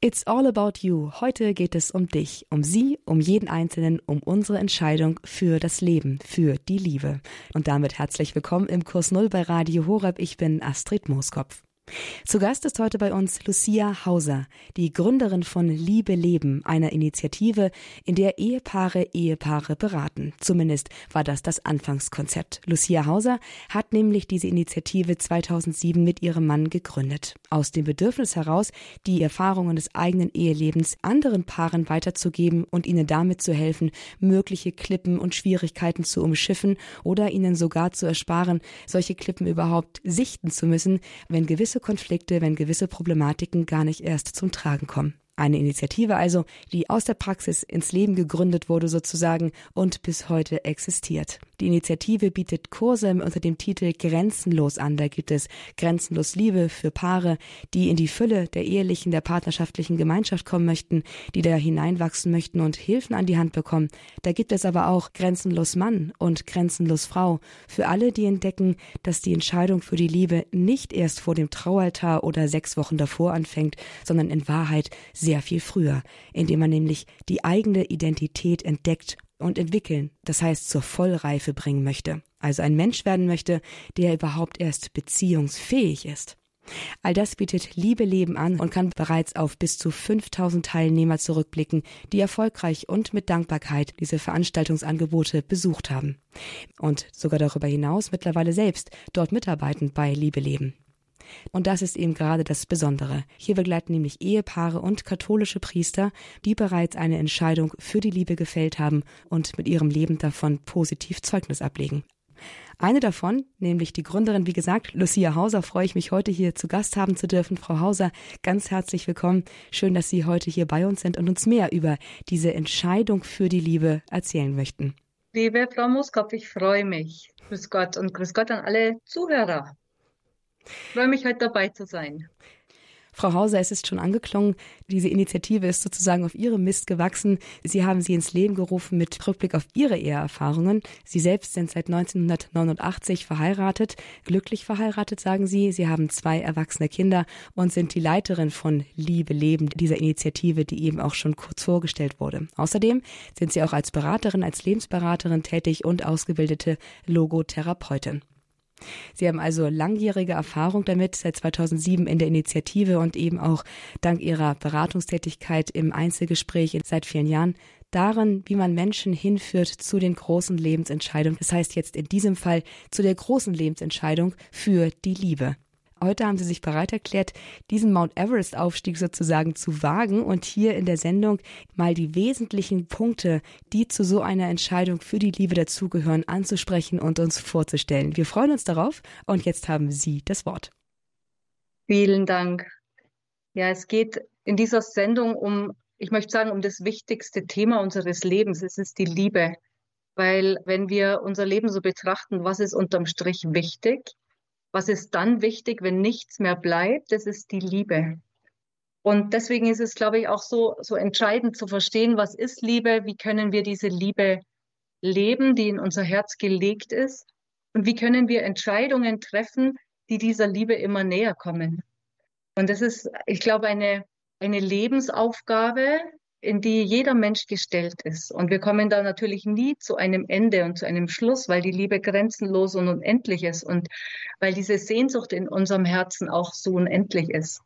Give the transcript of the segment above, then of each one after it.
It's all about you. Heute geht es um dich, um sie, um jeden Einzelnen, um unsere Entscheidung für das Leben, für die Liebe. Und damit herzlich willkommen im Kurs Null bei Radio Horeb. Ich bin Astrid Mooskopf. Zu Gast ist heute bei uns Lucia Hauser, die Gründerin von Liebe Leben, einer Initiative, in der Ehepaare Ehepaare beraten. Zumindest war das das Anfangskonzept. Lucia Hauser hat nämlich diese Initiative 2007 mit ihrem Mann gegründet. Aus dem Bedürfnis heraus, die Erfahrungen des eigenen Ehelebens anderen Paaren weiterzugeben und ihnen damit zu helfen, mögliche Klippen und Schwierigkeiten zu umschiffen oder ihnen sogar zu ersparen, solche Klippen überhaupt sichten zu müssen, wenn gewisse gewisse Konflikte, wenn gewisse Problematiken gar nicht erst zum Tragen kommen. Eine Initiative also, die aus der Praxis ins Leben gegründet wurde sozusagen und bis heute existiert. Die Initiative bietet Kurse unter dem Titel Grenzenlos an. Da gibt es Grenzenlos Liebe für Paare, die in die Fülle der ehelichen, der partnerschaftlichen Gemeinschaft kommen möchten, die da hineinwachsen möchten und Hilfen an die Hand bekommen. Da gibt es aber auch Grenzenlos Mann und Grenzenlos Frau für alle, die entdecken, dass die Entscheidung für die Liebe nicht erst vor dem Traualtar oder sechs Wochen davor anfängt, sondern in Wahrheit sehr viel früher, indem man nämlich die eigene Identität entdeckt und entwickeln, das heißt zur Vollreife bringen möchte, also ein Mensch werden möchte, der überhaupt erst beziehungsfähig ist. All das bietet Liebe Leben an und kann bereits auf bis zu 5000 Teilnehmer zurückblicken, die erfolgreich und mit Dankbarkeit diese Veranstaltungsangebote besucht haben. Und sogar darüber hinaus mittlerweile selbst dort mitarbeiten bei Liebe Leben. Und das ist eben gerade das Besondere. Hier begleiten nämlich Ehepaare und katholische Priester, die bereits eine Entscheidung für die Liebe gefällt haben und mit ihrem Leben davon positiv Zeugnis ablegen. Eine davon, nämlich die Gründerin, wie gesagt, Lucia Hauser, freue ich mich heute hier zu Gast haben zu dürfen. Frau Hauser, ganz herzlich willkommen. Schön, dass Sie heute hier bei uns sind und uns mehr über diese Entscheidung für die Liebe erzählen möchten. Liebe Frau Muskop, ich freue mich. Grüß Gott und grüß Gott an alle Zuhörer. Ich freue mich, heute dabei zu sein. Frau Hauser, es ist schon angeklungen, diese Initiative ist sozusagen auf Ihrem Mist gewachsen. Sie haben sie ins Leben gerufen mit Rückblick auf Ihre Eheerfahrungen. Sie selbst sind seit 1989 verheiratet, glücklich verheiratet, sagen Sie. Sie haben zwei erwachsene Kinder und sind die Leiterin von Liebe Leben, dieser Initiative, die eben auch schon kurz vorgestellt wurde. Außerdem sind Sie auch als Beraterin, als Lebensberaterin tätig und ausgebildete Logotherapeutin. Sie haben also langjährige Erfahrung damit, seit 2007 in der Initiative und eben auch dank Ihrer Beratungstätigkeit im Einzelgespräch seit vielen Jahren darin, wie man Menschen hinführt zu den großen Lebensentscheidungen. Das heißt jetzt in diesem Fall zu der großen Lebensentscheidung für die Liebe. Heute haben Sie sich bereit erklärt, diesen Mount Everest-Aufstieg sozusagen zu wagen und hier in der Sendung mal die wesentlichen Punkte, die zu so einer Entscheidung für die Liebe dazugehören, anzusprechen und uns vorzustellen. Wir freuen uns darauf und jetzt haben Sie das Wort. Vielen Dank. Ja, es geht in dieser Sendung um, ich möchte sagen, um das wichtigste Thema unseres Lebens. Es ist die Liebe. Weil wenn wir unser Leben so betrachten, was ist unterm Strich wichtig? Was ist dann wichtig, wenn nichts mehr bleibt? Das ist die Liebe. Und deswegen ist es, glaube ich, auch so, so entscheidend zu verstehen, was ist Liebe? Wie können wir diese Liebe leben, die in unser Herz gelegt ist? Und wie können wir Entscheidungen treffen, die dieser Liebe immer näher kommen? Und das ist, ich glaube, eine, eine Lebensaufgabe, in die jeder Mensch gestellt ist. Und wir kommen da natürlich nie zu einem Ende und zu einem Schluss, weil die Liebe grenzenlos und unendlich ist und weil diese Sehnsucht in unserem Herzen auch so unendlich ist.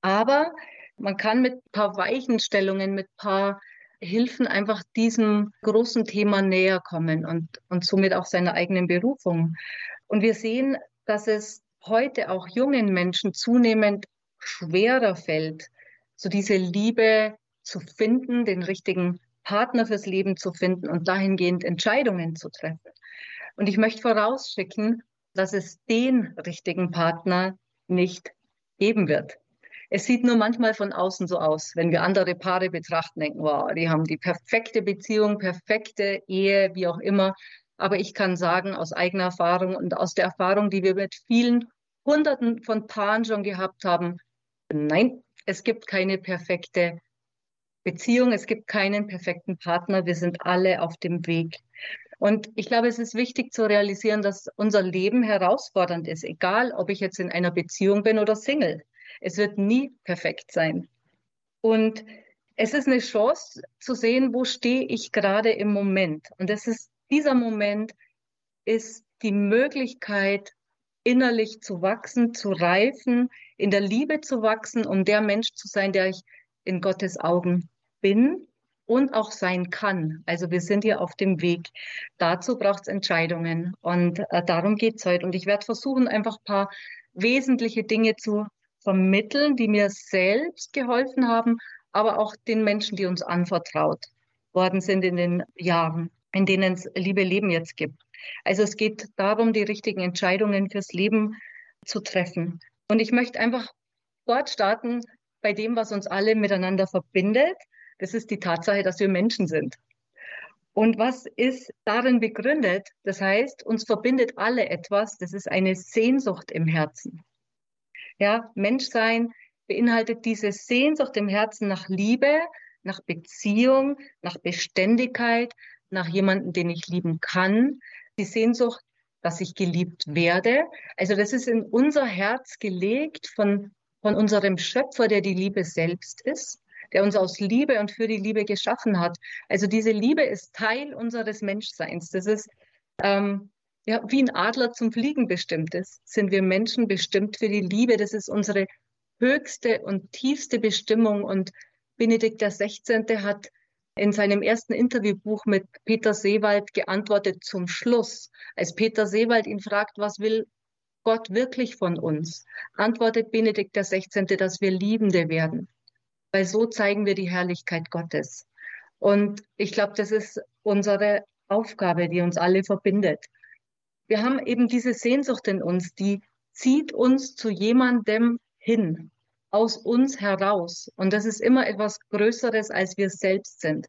Aber man kann mit ein paar Weichenstellungen, mit ein paar Hilfen einfach diesem großen Thema näher kommen und, und somit auch seiner eigenen Berufung. Und wir sehen, dass es heute auch jungen Menschen zunehmend schwerer fällt, so diese Liebe zu finden, den richtigen Partner fürs Leben zu finden und dahingehend Entscheidungen zu treffen. Und ich möchte vorausschicken, dass es den richtigen Partner nicht geben wird. Es sieht nur manchmal von außen so aus, wenn wir andere Paare betrachten, denken, wow, die haben die perfekte Beziehung, perfekte Ehe, wie auch immer. Aber ich kann sagen, aus eigener Erfahrung und aus der Erfahrung, die wir mit vielen Hunderten von Paaren schon gehabt haben, nein, es gibt keine perfekte Beziehung. Es gibt keinen perfekten Partner. Wir sind alle auf dem Weg. Und ich glaube, es ist wichtig zu realisieren, dass unser Leben herausfordernd ist, egal ob ich jetzt in einer Beziehung bin oder Single. Es wird nie perfekt sein. Und es ist eine Chance zu sehen, wo stehe ich gerade im Moment. Und das ist, dieser Moment ist die Möglichkeit, innerlich zu wachsen, zu reifen, in der Liebe zu wachsen, um der Mensch zu sein, der ich in Gottes Augen bin und auch sein kann. Also wir sind hier auf dem Weg. Dazu braucht es Entscheidungen und äh, darum geht es heute. Und ich werde versuchen, einfach ein paar wesentliche Dinge zu vermitteln, die mir selbst geholfen haben, aber auch den Menschen, die uns anvertraut worden sind in den Jahren, in denen es Liebe Leben jetzt gibt. Also es geht darum, die richtigen Entscheidungen fürs Leben zu treffen. Und ich möchte einfach dort starten bei dem, was uns alle miteinander verbindet. Das ist die Tatsache, dass wir Menschen sind. Und was ist darin begründet? Das heißt, uns verbindet alle etwas. Das ist eine Sehnsucht im Herzen. Ja, Menschsein beinhaltet diese Sehnsucht im Herzen nach Liebe, nach Beziehung, nach Beständigkeit, nach jemandem, den ich lieben kann. Die Sehnsucht, dass ich geliebt werde. Also das ist in unser Herz gelegt von, von unserem Schöpfer, der die Liebe selbst ist, der uns aus Liebe und für die Liebe geschaffen hat. Also diese Liebe ist Teil unseres Menschseins. Das ist ähm, ja, wie ein Adler zum Fliegen bestimmt ist, sind wir Menschen bestimmt für die Liebe. Das ist unsere höchste und tiefste Bestimmung. Und Benedikt XVI. hat in seinem ersten Interviewbuch mit Peter Seewald geantwortet zum Schluss. Als Peter Seewald ihn fragt, was will Gott wirklich von uns, antwortet Benedikt XVI., dass wir Liebende werden. Weil so zeigen wir die Herrlichkeit Gottes. Und ich glaube, das ist unsere Aufgabe, die uns alle verbindet. Wir haben eben diese Sehnsucht in uns, die zieht uns zu jemandem hin, aus uns heraus. Und das ist immer etwas Größeres, als wir selbst sind.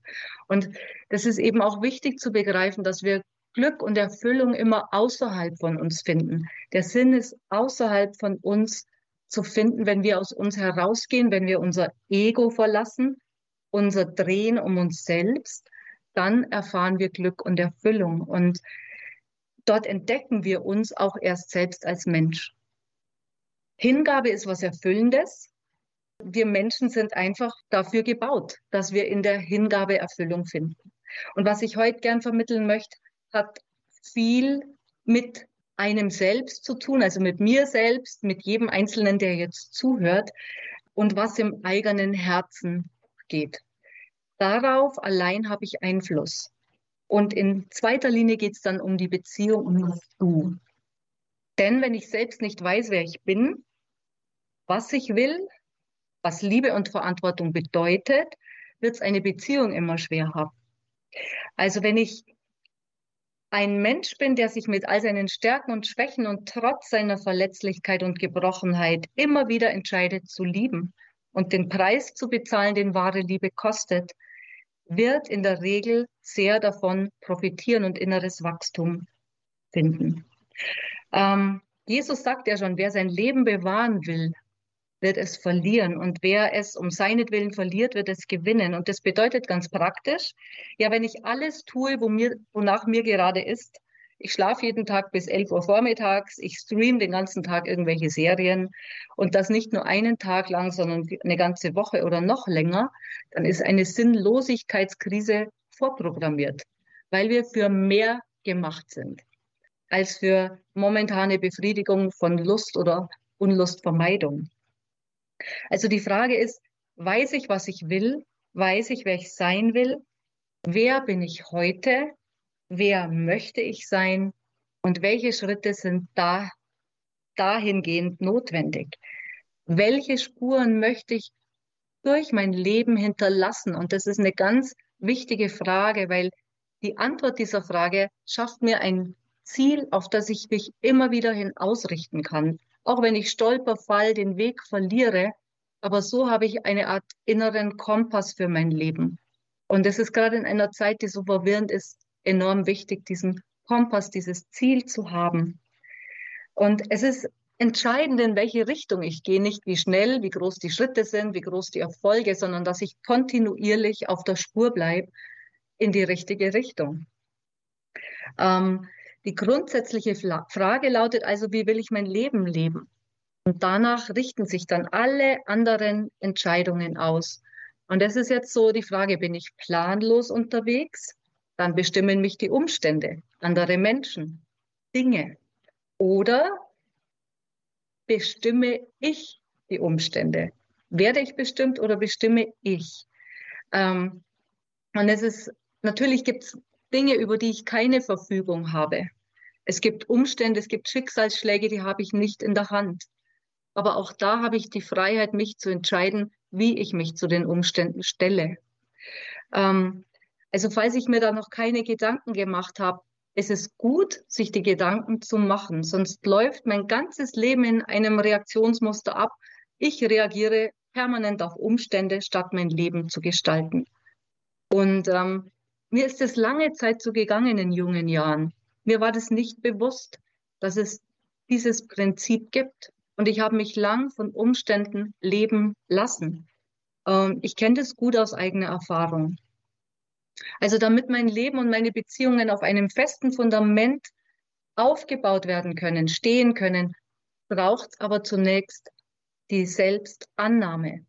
Und das ist eben auch wichtig zu begreifen, dass wir Glück und Erfüllung immer außerhalb von uns finden. Der Sinn ist außerhalb von uns zu finden, wenn wir aus uns herausgehen, wenn wir unser Ego verlassen, unser Drehen um uns selbst, dann erfahren wir Glück und Erfüllung. Und dort entdecken wir uns auch erst selbst als Mensch. Hingabe ist was Erfüllendes. Wir Menschen sind einfach dafür gebaut, dass wir in der Hingabe Erfüllung finden. Und was ich heute gern vermitteln möchte, hat viel mit einem selbst zu tun, also mit mir selbst, mit jedem Einzelnen, der jetzt zuhört und was im eigenen Herzen geht. Darauf allein habe ich Einfluss. Und in zweiter Linie geht es dann um die Beziehung um das Du. Denn wenn ich selbst nicht weiß, wer ich bin, was ich will, was Liebe und Verantwortung bedeutet, wird es eine Beziehung immer schwer haben. Also wenn ich ein Mensch bin, der sich mit all seinen Stärken und Schwächen und trotz seiner Verletzlichkeit und Gebrochenheit immer wieder entscheidet zu lieben und den Preis zu bezahlen, den wahre Liebe kostet, wird in der Regel sehr davon profitieren und inneres Wachstum finden. Ähm, Jesus sagt ja schon, wer sein Leben bewahren will, wird es verlieren. Und wer es um seinetwillen verliert, wird es gewinnen. Und das bedeutet ganz praktisch, ja, wenn ich alles tue, wo mir, wonach mir gerade ist, ich schlafe jeden Tag bis 11 Uhr vormittags, ich stream den ganzen Tag irgendwelche Serien und das nicht nur einen Tag lang, sondern eine ganze Woche oder noch länger, dann ist eine Sinnlosigkeitskrise vorprogrammiert, weil wir für mehr gemacht sind als für momentane Befriedigung von Lust oder Unlustvermeidung. Also die Frage ist, weiß ich, was ich will? Weiß ich, wer ich sein will? Wer bin ich heute? Wer möchte ich sein? Und welche Schritte sind da dahingehend notwendig? Welche Spuren möchte ich durch mein Leben hinterlassen? Und das ist eine ganz wichtige Frage, weil die Antwort dieser Frage schafft mir ein Ziel, auf das ich mich immer wieder hin ausrichten kann auch wenn ich stolper, fall, den Weg verliere. Aber so habe ich eine Art inneren Kompass für mein Leben. Und es ist gerade in einer Zeit, die so verwirrend ist, enorm wichtig, diesen Kompass, dieses Ziel zu haben. Und es ist entscheidend, in welche Richtung ich gehe, nicht wie schnell, wie groß die Schritte sind, wie groß die Erfolge, sondern dass ich kontinuierlich auf der Spur bleibe in die richtige Richtung. Ähm, die grundsätzliche Frage lautet also, wie will ich mein Leben leben? Und danach richten sich dann alle anderen Entscheidungen aus. Und das ist jetzt so die Frage, bin ich planlos unterwegs? Dann bestimmen mich die Umstände, andere Menschen, Dinge. Oder bestimme ich die Umstände? Werde ich bestimmt oder bestimme ich? Ähm, und es ist, natürlich gibt es Dinge, über die ich keine Verfügung habe. Es gibt Umstände, es gibt Schicksalsschläge, die habe ich nicht in der Hand. Aber auch da habe ich die Freiheit, mich zu entscheiden, wie ich mich zu den Umständen stelle. Ähm, also falls ich mir da noch keine Gedanken gemacht habe, es ist gut, sich die Gedanken zu machen, sonst läuft mein ganzes Leben in einem Reaktionsmuster ab. Ich reagiere permanent auf Umstände, statt mein Leben zu gestalten. Und ähm, mir ist es lange Zeit so gegangen in jungen Jahren. Mir war das nicht bewusst, dass es dieses Prinzip gibt. Und ich habe mich lang von Umständen leben lassen. Ähm, ich kenne das gut aus eigener Erfahrung. Also damit mein Leben und meine Beziehungen auf einem festen Fundament aufgebaut werden können, stehen können, braucht es aber zunächst die Selbstannahme.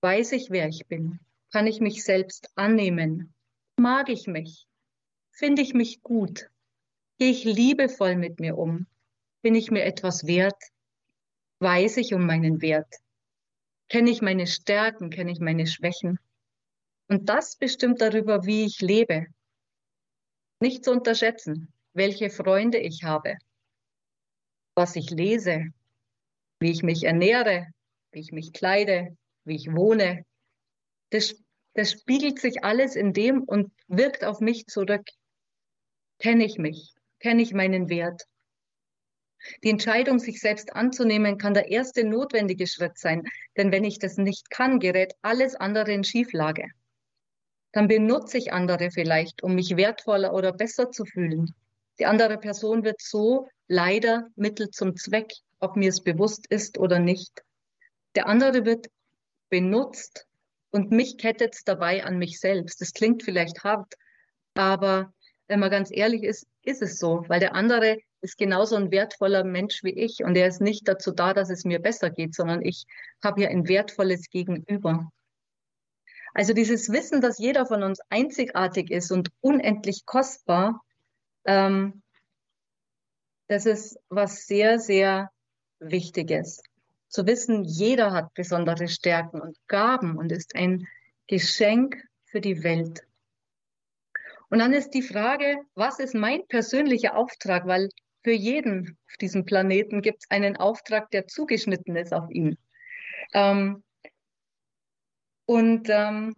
Weiß ich, wer ich bin? Kann ich mich selbst annehmen? Mag ich mich? Finde ich mich gut? Gehe ich liebevoll mit mir um? Bin ich mir etwas wert? Weiß ich um meinen Wert? Kenne ich meine Stärken? Kenne ich meine Schwächen? Und das bestimmt darüber, wie ich lebe. Nicht zu unterschätzen, welche Freunde ich habe, was ich lese, wie ich mich ernähre, wie ich mich kleide, wie ich wohne. Das, das spiegelt sich alles in dem und wirkt auf mich zurück. Kenne ich mich? Kenne ich meinen Wert. Die Entscheidung, sich selbst anzunehmen, kann der erste notwendige Schritt sein, denn wenn ich das nicht kann, gerät alles andere in Schieflage. Dann benutze ich andere vielleicht, um mich wertvoller oder besser zu fühlen. Die andere Person wird so leider Mittel zum Zweck, ob mir es bewusst ist oder nicht. Der andere wird benutzt und mich kettet es dabei an mich selbst. Das klingt vielleicht hart, aber wenn man ganz ehrlich ist, ist es so, weil der andere ist genauso ein wertvoller Mensch wie ich und er ist nicht dazu da, dass es mir besser geht, sondern ich habe hier ein wertvolles Gegenüber. Also dieses Wissen, dass jeder von uns einzigartig ist und unendlich kostbar, ähm, das ist was sehr, sehr Wichtiges. Zu wissen, jeder hat besondere Stärken und Gaben und ist ein Geschenk für die Welt. Und dann ist die Frage, was ist mein persönlicher Auftrag? Weil für jeden auf diesem Planeten gibt es einen Auftrag, der zugeschnitten ist auf ihn. Ähm, und ähm,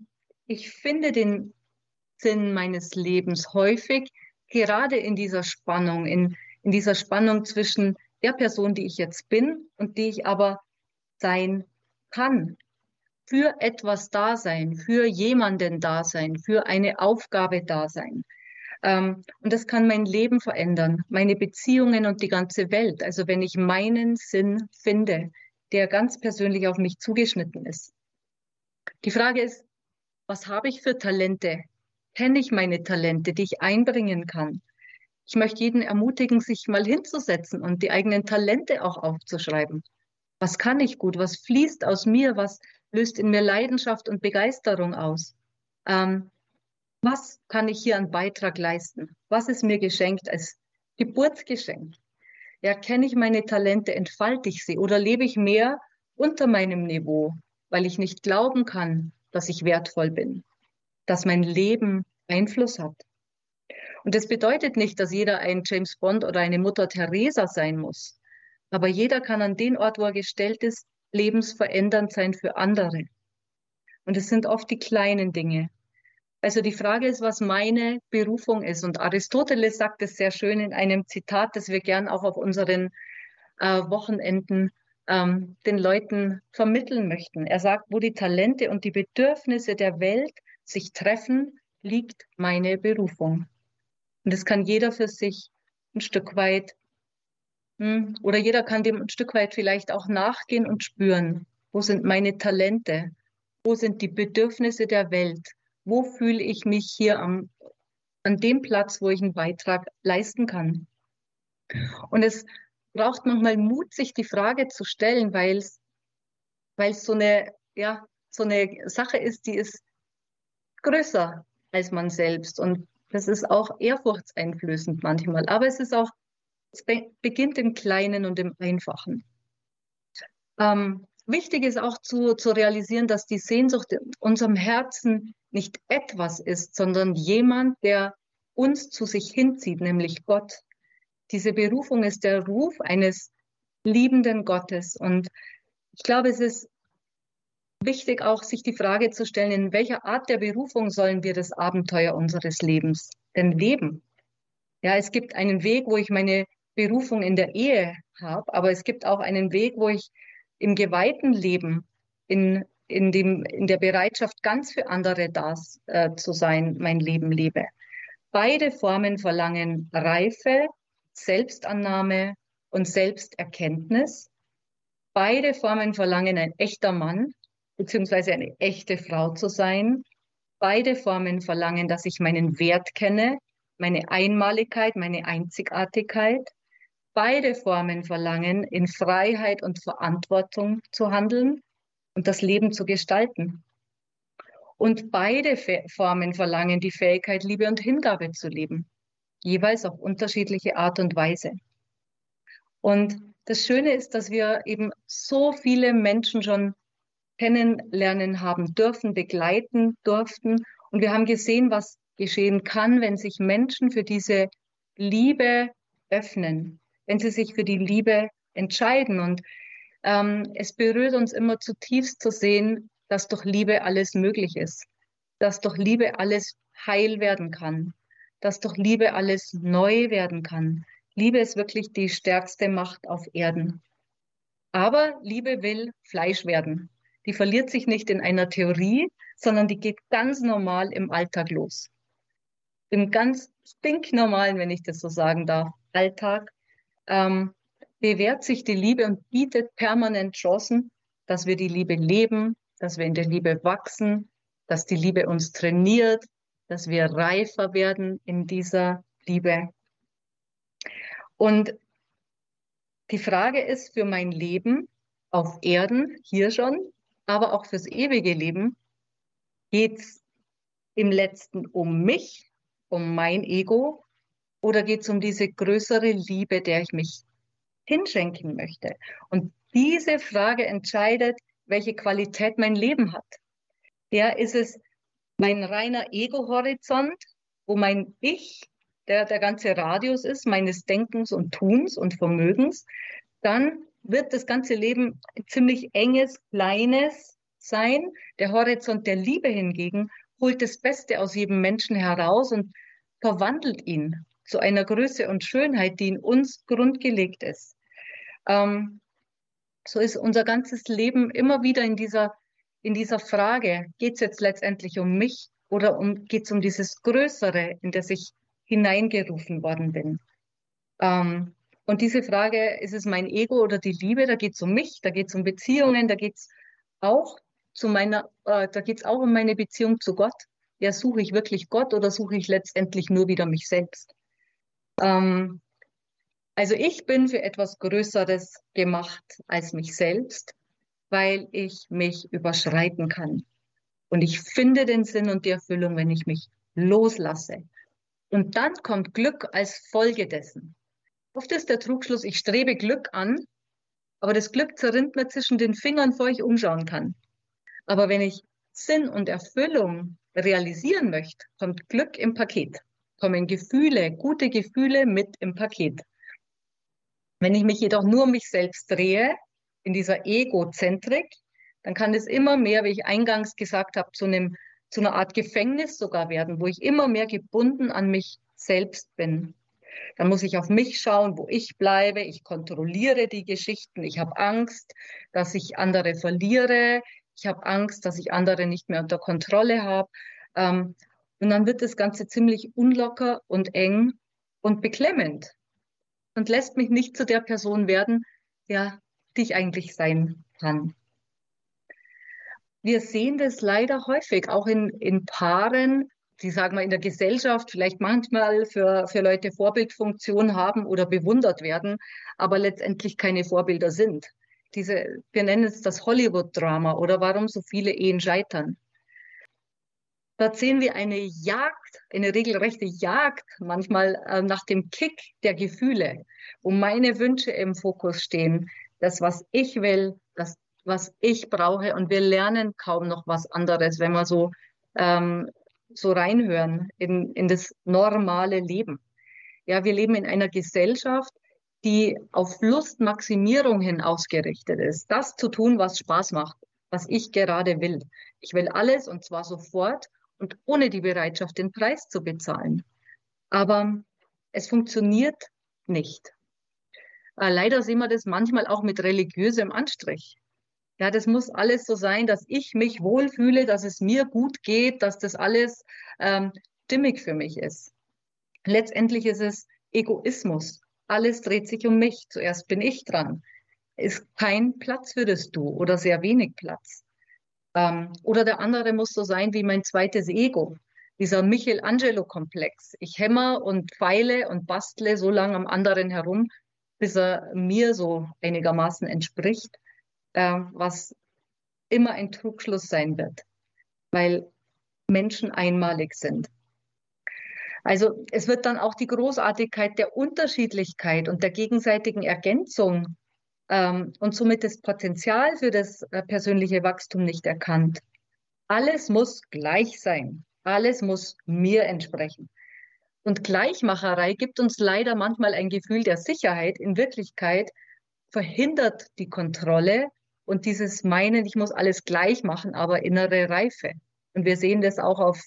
ich finde den Sinn meines Lebens häufig gerade in dieser Spannung, in, in dieser Spannung zwischen der Person, die ich jetzt bin und die ich aber sein kann für etwas da sein, für jemanden da sein, für eine Aufgabe da sein. Ähm, und das kann mein Leben verändern, meine Beziehungen und die ganze Welt. Also wenn ich meinen Sinn finde, der ganz persönlich auf mich zugeschnitten ist. Die Frage ist, was habe ich für Talente? Kenne ich meine Talente, die ich einbringen kann? Ich möchte jeden ermutigen, sich mal hinzusetzen und die eigenen Talente auch aufzuschreiben. Was kann ich gut? Was fließt aus mir? Was löst in mir Leidenschaft und Begeisterung aus. Ähm, was kann ich hier an Beitrag leisten? Was ist mir geschenkt als Geburtsgeschenk? Ja, kenne ich meine Talente, entfalte ich sie oder lebe ich mehr unter meinem Niveau, weil ich nicht glauben kann, dass ich wertvoll bin, dass mein Leben Einfluss hat? Und das bedeutet nicht, dass jeder ein James Bond oder eine Mutter Teresa sein muss. Aber jeder kann an den Ort, wo er gestellt ist, lebensverändernd sein für andere. Und es sind oft die kleinen Dinge. Also die Frage ist, was meine Berufung ist. Und Aristoteles sagt es sehr schön in einem Zitat, das wir gern auch auf unseren äh, Wochenenden ähm, den Leuten vermitteln möchten. Er sagt, wo die Talente und die Bedürfnisse der Welt sich treffen, liegt meine Berufung. Und das kann jeder für sich ein Stück weit? Oder jeder kann dem ein Stück weit vielleicht auch nachgehen und spüren, wo sind meine Talente, wo sind die Bedürfnisse der Welt, wo fühle ich mich hier am, an dem Platz, wo ich einen Beitrag leisten kann. Und es braucht manchmal Mut, sich die Frage zu stellen, weil es weil es so eine, ja, so eine Sache ist, die ist größer als man selbst. Und das ist auch ehrfurchtseinflößend manchmal. Aber es ist auch, es beginnt im Kleinen und im Einfachen. Ähm, wichtig ist auch zu, zu realisieren, dass die Sehnsucht in unserem Herzen nicht etwas ist, sondern jemand, der uns zu sich hinzieht, nämlich Gott. Diese Berufung ist der Ruf eines liebenden Gottes. Und ich glaube, es ist wichtig auch, sich die Frage zu stellen, in welcher Art der Berufung sollen wir das Abenteuer unseres Lebens denn leben? Ja, es gibt einen Weg, wo ich meine Berufung in der Ehe habe, aber es gibt auch einen Weg, wo ich im geweihten Leben, in, in, dem, in der Bereitschaft, ganz für andere da äh, zu sein, mein Leben lebe. Beide Formen verlangen Reife, Selbstannahme und Selbsterkenntnis. Beide Formen verlangen ein echter Mann beziehungsweise eine echte Frau zu sein. Beide Formen verlangen, dass ich meinen Wert kenne, meine Einmaligkeit, meine Einzigartigkeit. Beide Formen verlangen, in Freiheit und Verantwortung zu handeln und das Leben zu gestalten. Und beide Formen verlangen die Fähigkeit, Liebe und Hingabe zu leben, jeweils auf unterschiedliche Art und Weise. Und das Schöne ist, dass wir eben so viele Menschen schon kennenlernen haben dürfen, begleiten durften. Und wir haben gesehen, was geschehen kann, wenn sich Menschen für diese Liebe öffnen, wenn sie sich für die Liebe entscheiden. Und ähm, es berührt uns immer zutiefst zu sehen, dass durch Liebe alles möglich ist, dass durch Liebe alles heil werden kann, dass durch Liebe alles neu werden kann. Liebe ist wirklich die stärkste Macht auf Erden. Aber Liebe will Fleisch werden die verliert sich nicht in einer Theorie, sondern die geht ganz normal im Alltag los. Im ganz stinknormalen, wenn ich das so sagen darf, Alltag ähm, bewährt sich die Liebe und bietet permanent Chancen, dass wir die Liebe leben, dass wir in der Liebe wachsen, dass die Liebe uns trainiert, dass wir reifer werden in dieser Liebe. Und die Frage ist für mein Leben auf Erden, hier schon, aber auch fürs ewige Leben geht es im letzten um mich, um mein Ego oder geht es um diese größere Liebe, der ich mich hinschenken möchte? Und diese Frage entscheidet, welche Qualität mein Leben hat. Ja, ist es mein reiner Ego-Horizont, wo mein Ich, der der ganze Radius ist, meines Denkens und Tuns und Vermögens, dann wird das ganze Leben ein ziemlich enges, kleines sein. Der Horizont der Liebe hingegen holt das Beste aus jedem Menschen heraus und verwandelt ihn zu einer Größe und Schönheit, die in uns grundgelegt ist. Ähm, so ist unser ganzes Leben immer wieder in dieser, in dieser Frage, geht es jetzt letztendlich um mich oder um, geht es um dieses Größere, in das ich hineingerufen worden bin? Ähm, und diese Frage, ist es mein Ego oder die Liebe, da geht es um mich, da geht es um Beziehungen, da geht es auch zu meiner, äh, da geht es auch um meine Beziehung zu Gott. Ja, suche ich wirklich Gott oder suche ich letztendlich nur wieder mich selbst? Ähm, also ich bin für etwas Größeres gemacht als mich selbst, weil ich mich überschreiten kann. Und ich finde den Sinn und die Erfüllung, wenn ich mich loslasse. Und dann kommt Glück als Folge dessen. Oft ist der Trugschluss, ich strebe Glück an, aber das Glück zerrinnt mir zwischen den Fingern, bevor ich umschauen kann. Aber wenn ich Sinn und Erfüllung realisieren möchte, kommt Glück im Paket, kommen Gefühle, gute Gefühle mit im Paket. Wenn ich mich jedoch nur um mich selbst drehe, in dieser Egozentrik, dann kann es immer mehr, wie ich eingangs gesagt habe, zu einem zu einer Art Gefängnis sogar werden, wo ich immer mehr gebunden an mich selbst bin. Dann muss ich auf mich schauen, wo ich bleibe. Ich kontrolliere die Geschichten. Ich habe Angst, dass ich andere verliere. Ich habe Angst, dass ich andere nicht mehr unter Kontrolle habe. Ähm, und dann wird das Ganze ziemlich unlocker und eng und beklemmend und lässt mich nicht zu der Person werden, ja, die ich eigentlich sein kann. Wir sehen das leider häufig, auch in, in Paaren, die, sagen wir, in der Gesellschaft vielleicht manchmal für, für Leute Vorbildfunktion haben oder bewundert werden, aber letztendlich keine Vorbilder sind. diese, wir nennen es das Hollywood-Drama oder warum so viele Ehen scheitern. Da sehen wir eine Jagd, eine regelrechte Jagd manchmal äh, nach dem Kick der Gefühle, wo meine Wünsche im Fokus stehen, das, was ich will, das, was ich brauche. Und wir lernen kaum noch was anderes, wenn wir so, ähm, so reinhören in, in das normale Leben. Ja, wir leben in einer Gesellschaft, die auf Lustmaximierung hin ausgerichtet ist. Das zu tun, was Spaß macht, was ich gerade will. Ich will alles und zwar sofort und ohne die Bereitschaft, den Preis zu bezahlen. Aber es funktioniert nicht. Äh, leider sehen wir das manchmal auch mit religiösem Anstrich. Ja, das muss alles so sein, dass ich mich wohlfühle, dass es mir gut geht, dass das alles ähm, stimmig für mich ist. Letztendlich ist es Egoismus. Alles dreht sich um mich. Zuerst bin ich dran. Ist kein Platz für das Du oder sehr wenig Platz. Ähm, oder der andere muss so sein wie mein zweites Ego. Dieser Michelangelo-Komplex. Ich hämmer und feile und bastle so lange am anderen herum, bis er mir so einigermaßen entspricht, äh, was immer ein Trugschluss sein wird, weil Menschen einmalig sind. Also es wird dann auch die Großartigkeit der Unterschiedlichkeit und der gegenseitigen Ergänzung und somit das Potenzial für das äh, persönliche Wachstum nicht erkannt. Alles muss gleich sein. Alles muss mir entsprechen. Und Gleichmacherei gibt uns leider manchmal ein Gefühl der Sicherheit. In Wirklichkeit verhindert die Kontrolle und dieses Meinen, ich muss alles gleich machen, aber innere Reife. Und wir sehen das auch auf,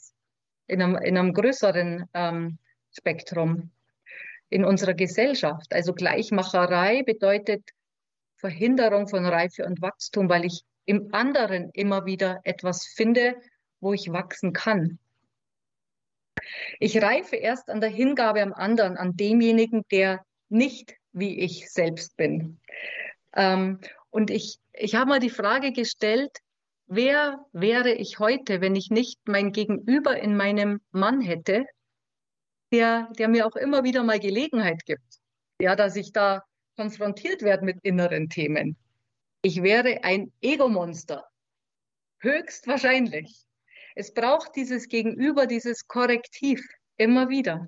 in, einem, in einem größeren ähm, Spektrum in unserer Gesellschaft. Also Gleichmacherei bedeutet Verhinderung von Reife und Wachstum, weil ich im anderen immer wieder etwas finde, wo ich wachsen kann. Ich reife erst an der Hingabe am anderen, an demjenigen, der nicht wie ich selbst bin. Ähm, und ich, ich habe mal die Frage gestellt, wer wäre ich heute, wenn ich nicht mein Gegenüber in meinem Mann hätte, der, der mir auch immer wieder mal Gelegenheit gibt, ja, dass ich da konfrontiert werde mit inneren Themen. Ich wäre ein Ego-Monster. Höchstwahrscheinlich. Es braucht dieses Gegenüber, dieses Korrektiv immer wieder,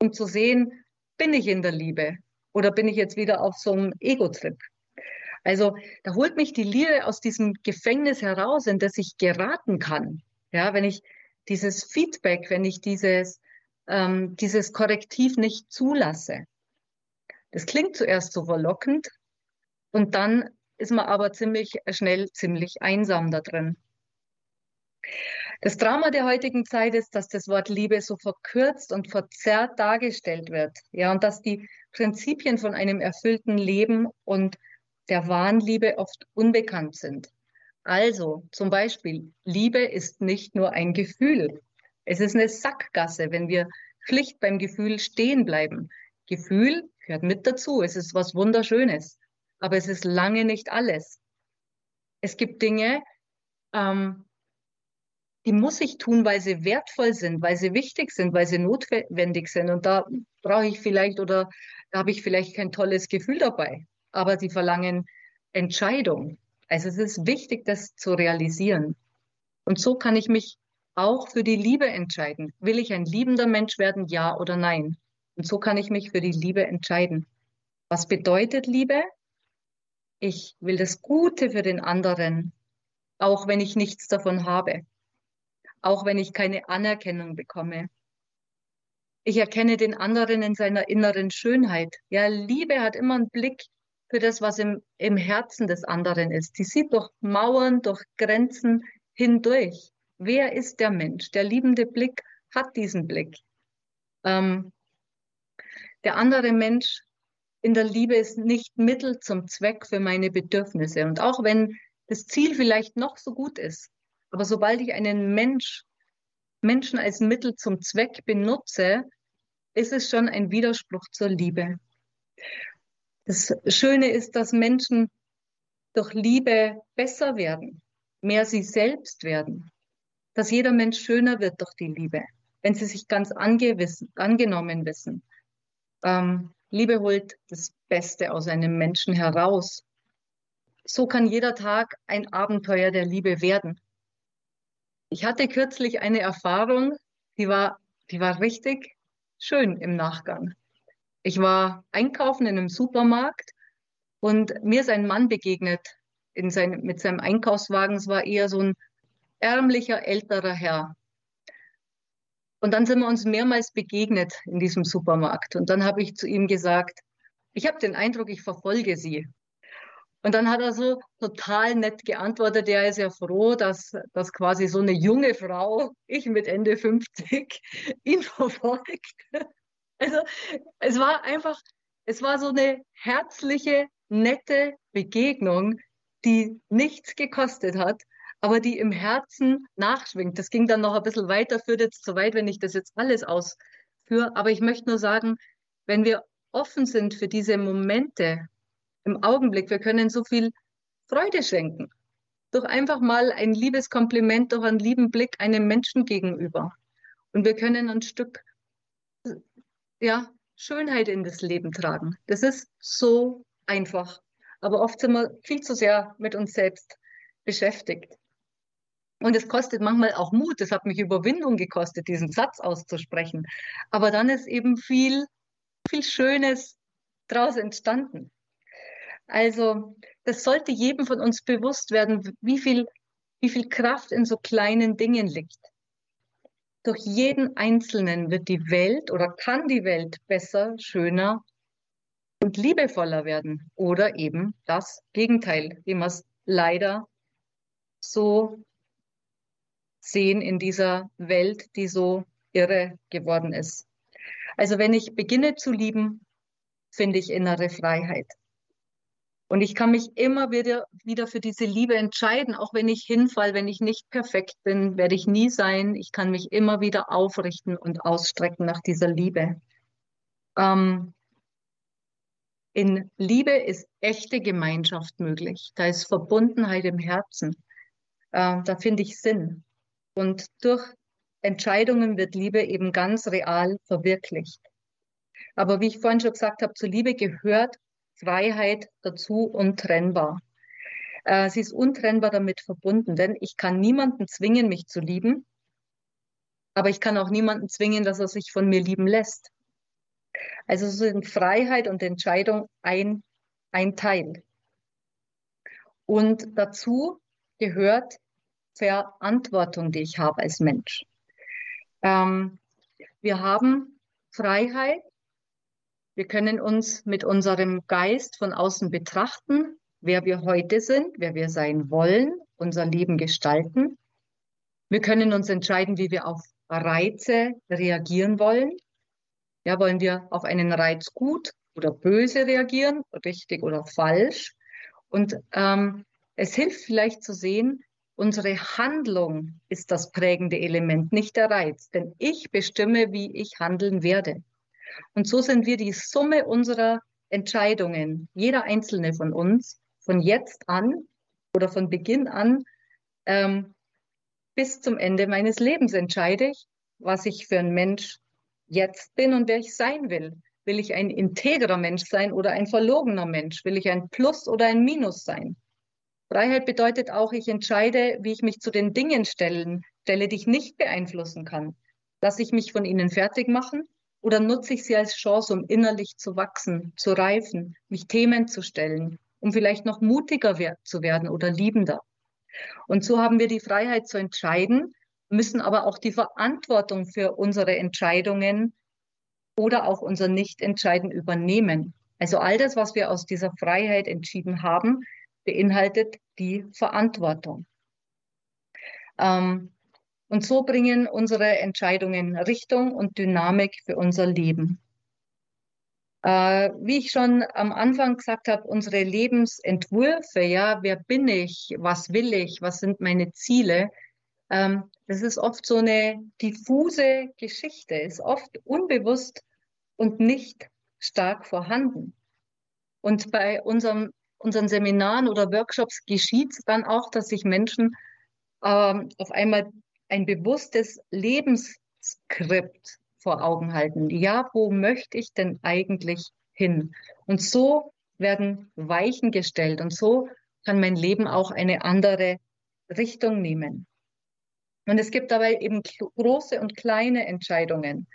um zu sehen, bin ich in der Liebe oder bin ich jetzt wieder auf so einem Ego-Trip? Also da holt mich die Liebe aus diesem Gefängnis heraus, in das ich geraten kann. Ja, wenn ich dieses Feedback, wenn ich dieses, ähm, dieses Korrektiv nicht zulasse. Das klingt zuerst so verlockend und dann ist man aber ziemlich schnell ziemlich einsam da drin. Das Drama der heutigen Zeit ist, dass das Wort Liebe so verkürzt und verzerrt dargestellt wird. Ja, und dass die Prinzipien von einem erfüllten Leben und der wahren Liebe oft unbekannt sind. Also zum Beispiel, Liebe ist nicht nur ein Gefühl. Es ist eine Sackgasse, wenn wir schlicht beim Gefühl stehen bleiben. Gefühl gehört mit dazu. Es ist was Wunderschönes. Aber es ist lange nicht alles. Es gibt Dinge, ähm, die muss ich tun, weil sie wertvoll sind, weil sie wichtig sind, weil sie notwendig sind. Und da brauche ich vielleicht oder da habe ich vielleicht kein tolles Gefühl dabei. Aber die verlangen Entscheidung. Also es ist wichtig, das zu realisieren. Und so kann ich mich auch für die Liebe entscheiden. Will ich ein liebender Mensch werden, ja oder nein? Und so kann ich mich für die Liebe entscheiden. Was bedeutet Liebe? Ich will das Gute für den anderen, auch wenn ich nichts davon habe auch wenn ich keine Anerkennung bekomme. Ich erkenne den anderen in seiner inneren Schönheit. Ja, Liebe hat immer einen Blick für das, was im, im Herzen des anderen ist. Die sieht durch Mauern, durch Grenzen hindurch. Wer ist der Mensch? Der liebende Blick hat diesen Blick. Ähm, der andere Mensch in der Liebe ist nicht Mittel zum Zweck für meine Bedürfnisse. Und auch wenn das Ziel vielleicht noch so gut ist, aber sobald ich einen Mensch, Menschen als Mittel zum Zweck benutze, ist es schon ein Widerspruch zur Liebe. Das Schöne ist, dass Menschen durch Liebe besser werden, mehr sie selbst werden, dass jeder Mensch schöner wird durch die Liebe, wenn sie sich ganz angenommen wissen. Ähm, Liebe holt das Beste aus einem Menschen heraus. so kann jeder Tag ein Abenteuer der Liebe werden. Ich hatte kürzlich eine Erfahrung, die war, die war richtig schön im Nachgang. Ich war einkaufen in einem Supermarkt und mir ist ein Mann begegnet in sein, mit seinem Einkaufswagen. Es war eher so ein ärmlicher, älterer Herr. Und dann sind wir uns mehrmals begegnet in diesem Supermarkt. Und dann habe ich zu ihm gesagt, ich habe den Eindruck, ich verfolge Sie. Und dann hat er so total nett geantwortet, er ist ja froh, dass, dass quasi so eine junge Frau, ich mit Ende 50, ihn verfolgt. Also es war einfach, es war so eine herzliche, nette Begegnung, die nichts gekostet hat, aber die im Herzen nachschwingt. Das ging dann noch ein bisschen weiter, führt jetzt zu weit, wenn ich das jetzt alles ausführe. Aber ich möchte nur sagen, wenn wir offen sind für diese Momente im Augenblick, wir können so viel Freude schenken. Durch einfach mal ein liebes Kompliment, durch einen lieben Blick einem Menschen gegenüber. Und wir können ein Stück ja, Schönheit in das Leben tragen. Das ist so einfach. Aber oft sind wir viel zu sehr mit uns selbst beschäftigt. Und es kostet manchmal auch Mut. Es hat mich Überwindung gekostet, diesen Satz auszusprechen. Aber dann ist eben viel, viel Schönes daraus entstanden. Also, das sollte jedem von uns bewusst werden, wie viel, wie viel Kraft in so kleinen Dingen liegt. Durch jeden Einzelnen wird die Welt oder kann die Welt besser, schöner und liebevoller werden. Oder eben das Gegenteil, wie wir es leider so sehen in dieser Welt, die so irre geworden ist. Also wenn ich beginne zu lieben, finde ich innere Freiheit. Und ich kann mich immer wieder, wieder für diese Liebe entscheiden, auch wenn ich hinfall, wenn ich nicht perfekt bin, werde ich nie sein. Ich kann mich immer wieder aufrichten und ausstrecken nach dieser Liebe. Ähm, in Liebe ist echte Gemeinschaft möglich. Da ist Verbundenheit im Herzen. Äh, da finde ich Sinn. Und durch Entscheidungen wird Liebe eben ganz real verwirklicht. Aber wie ich vorhin schon gesagt habe, zur Liebe gehört Freiheit dazu untrennbar. Äh, sie ist untrennbar damit verbunden, denn ich kann niemanden zwingen, mich zu lieben, aber ich kann auch niemanden zwingen, dass er sich von mir lieben lässt. Also sind Freiheit und Entscheidung ein, ein Teil. Und dazu gehört Verantwortung, die ich habe als Mensch. Ähm, wir haben Freiheit wir können uns mit unserem Geist von außen betrachten, wer wir heute sind, wer wir sein wollen, unser Leben gestalten. Wir können uns entscheiden, wie wir auf Reize reagieren wollen. Ja, wollen wir auf einen Reiz gut oder böse reagieren, richtig oder falsch? Und ähm, es hilft vielleicht zu sehen, unsere Handlung ist das prägende Element, nicht der Reiz. Denn ich bestimme, wie ich handeln werde. Und so sind wir die Summe unserer Entscheidungen, jeder einzelne von uns, von jetzt an oder von Beginn an ähm, bis zum Ende meines Lebens entscheide ich, was ich für ein Mensch jetzt bin und wer ich sein will. Will ich ein integrer Mensch sein oder ein verlogener Mensch? Will ich ein Plus oder ein Minus sein? Freiheit bedeutet auch, ich entscheide, wie ich mich zu den Dingen stellen, stelle, die ich nicht beeinflussen kann. Lasse ich mich von ihnen fertig machen oder nutze ich sie als Chance, um innerlich zu wachsen, zu reifen, mich Themen zu stellen, um vielleicht noch mutiger zu werden oder liebender? Und so haben wir die Freiheit zu entscheiden, müssen aber auch die Verantwortung für unsere Entscheidungen oder auch unser Nichtentscheiden übernehmen. Also all das, was wir aus dieser Freiheit entschieden haben, beinhaltet die Verantwortung. Ähm, und so bringen unsere Entscheidungen Richtung und Dynamik für unser Leben. Äh, wie ich schon am Anfang gesagt habe, unsere Lebensentwürfe, ja, wer bin ich, was will ich, was sind meine Ziele, ähm, das ist oft so eine diffuse Geschichte, ist oft unbewusst und nicht stark vorhanden. Und bei unserem, unseren Seminaren oder Workshops geschieht es dann auch, dass sich Menschen ähm, auf einmal ein bewusstes Lebensskript vor Augen halten. Ja, wo möchte ich denn eigentlich hin? Und so werden Weichen gestellt und so kann mein Leben auch eine andere Richtung nehmen. Und es gibt dabei eben große und kleine Entscheidungen.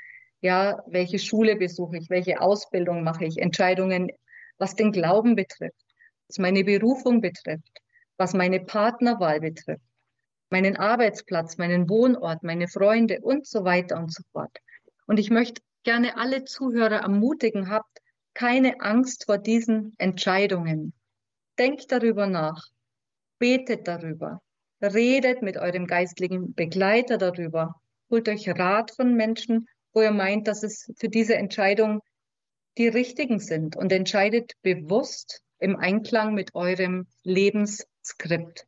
Ja, welche Schule besuche ich, welche Ausbildung mache ich, Entscheidungen, was den Glauben betrifft, was meine Berufung betrifft, was meine Partnerwahl betrifft, meinen Arbeitsplatz, meinen Wohnort, meine Freunde und so weiter und so fort. Und ich möchte gerne alle Zuhörer ermutigen, habt keine Angst vor diesen Entscheidungen. Denkt darüber nach, betet darüber, redet mit eurem geistlichen Begleiter darüber, holt euch Rat von Menschen, wo ihr meint, dass es für diese Entscheidung die richtigen sind und entscheidet bewusst im Einklang mit eurem Lebensskript.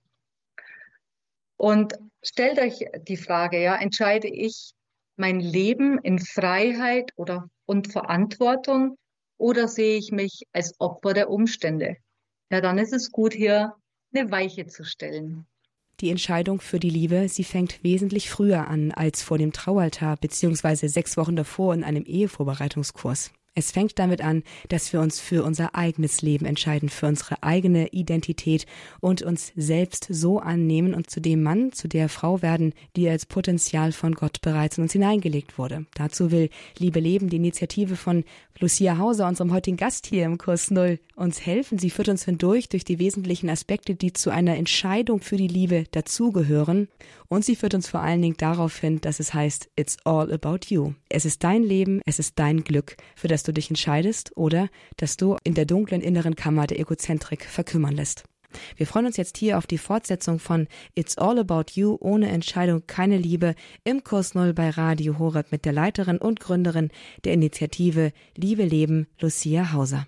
Und stellt euch die Frage, ja, entscheide ich mein Leben in Freiheit oder und Verantwortung oder sehe ich mich als Opfer der Umstände? Ja, dann ist es gut, hier eine Weiche zu stellen. Die Entscheidung für die Liebe, sie fängt wesentlich früher an als vor dem Traualtar beziehungsweise sechs Wochen davor in einem Ehevorbereitungskurs. Es fängt damit an, dass wir uns für unser eigenes Leben entscheiden, für unsere eigene Identität und uns selbst so annehmen und zu dem Mann, zu der Frau werden, die als Potenzial von Gott bereits in uns hineingelegt wurde. Dazu will Liebe Leben, die Initiative von Lucia Hauser, unserem heutigen Gast hier im Kurs Null, uns helfen. Sie führt uns hindurch durch die wesentlichen Aspekte, die zu einer Entscheidung für die Liebe dazugehören. Und sie führt uns vor allen Dingen darauf hin, dass es heißt, it's all about you. Es ist dein Leben, es ist dein Glück, für das du dich entscheidest oder das du in der dunklen inneren Kammer der Egozentrik verkümmern lässt. Wir freuen uns jetzt hier auf die Fortsetzung von It's All About You ohne Entscheidung keine Liebe im Kurs Null bei Radio Horeb mit der Leiterin und Gründerin der Initiative Liebe Leben, Lucia Hauser.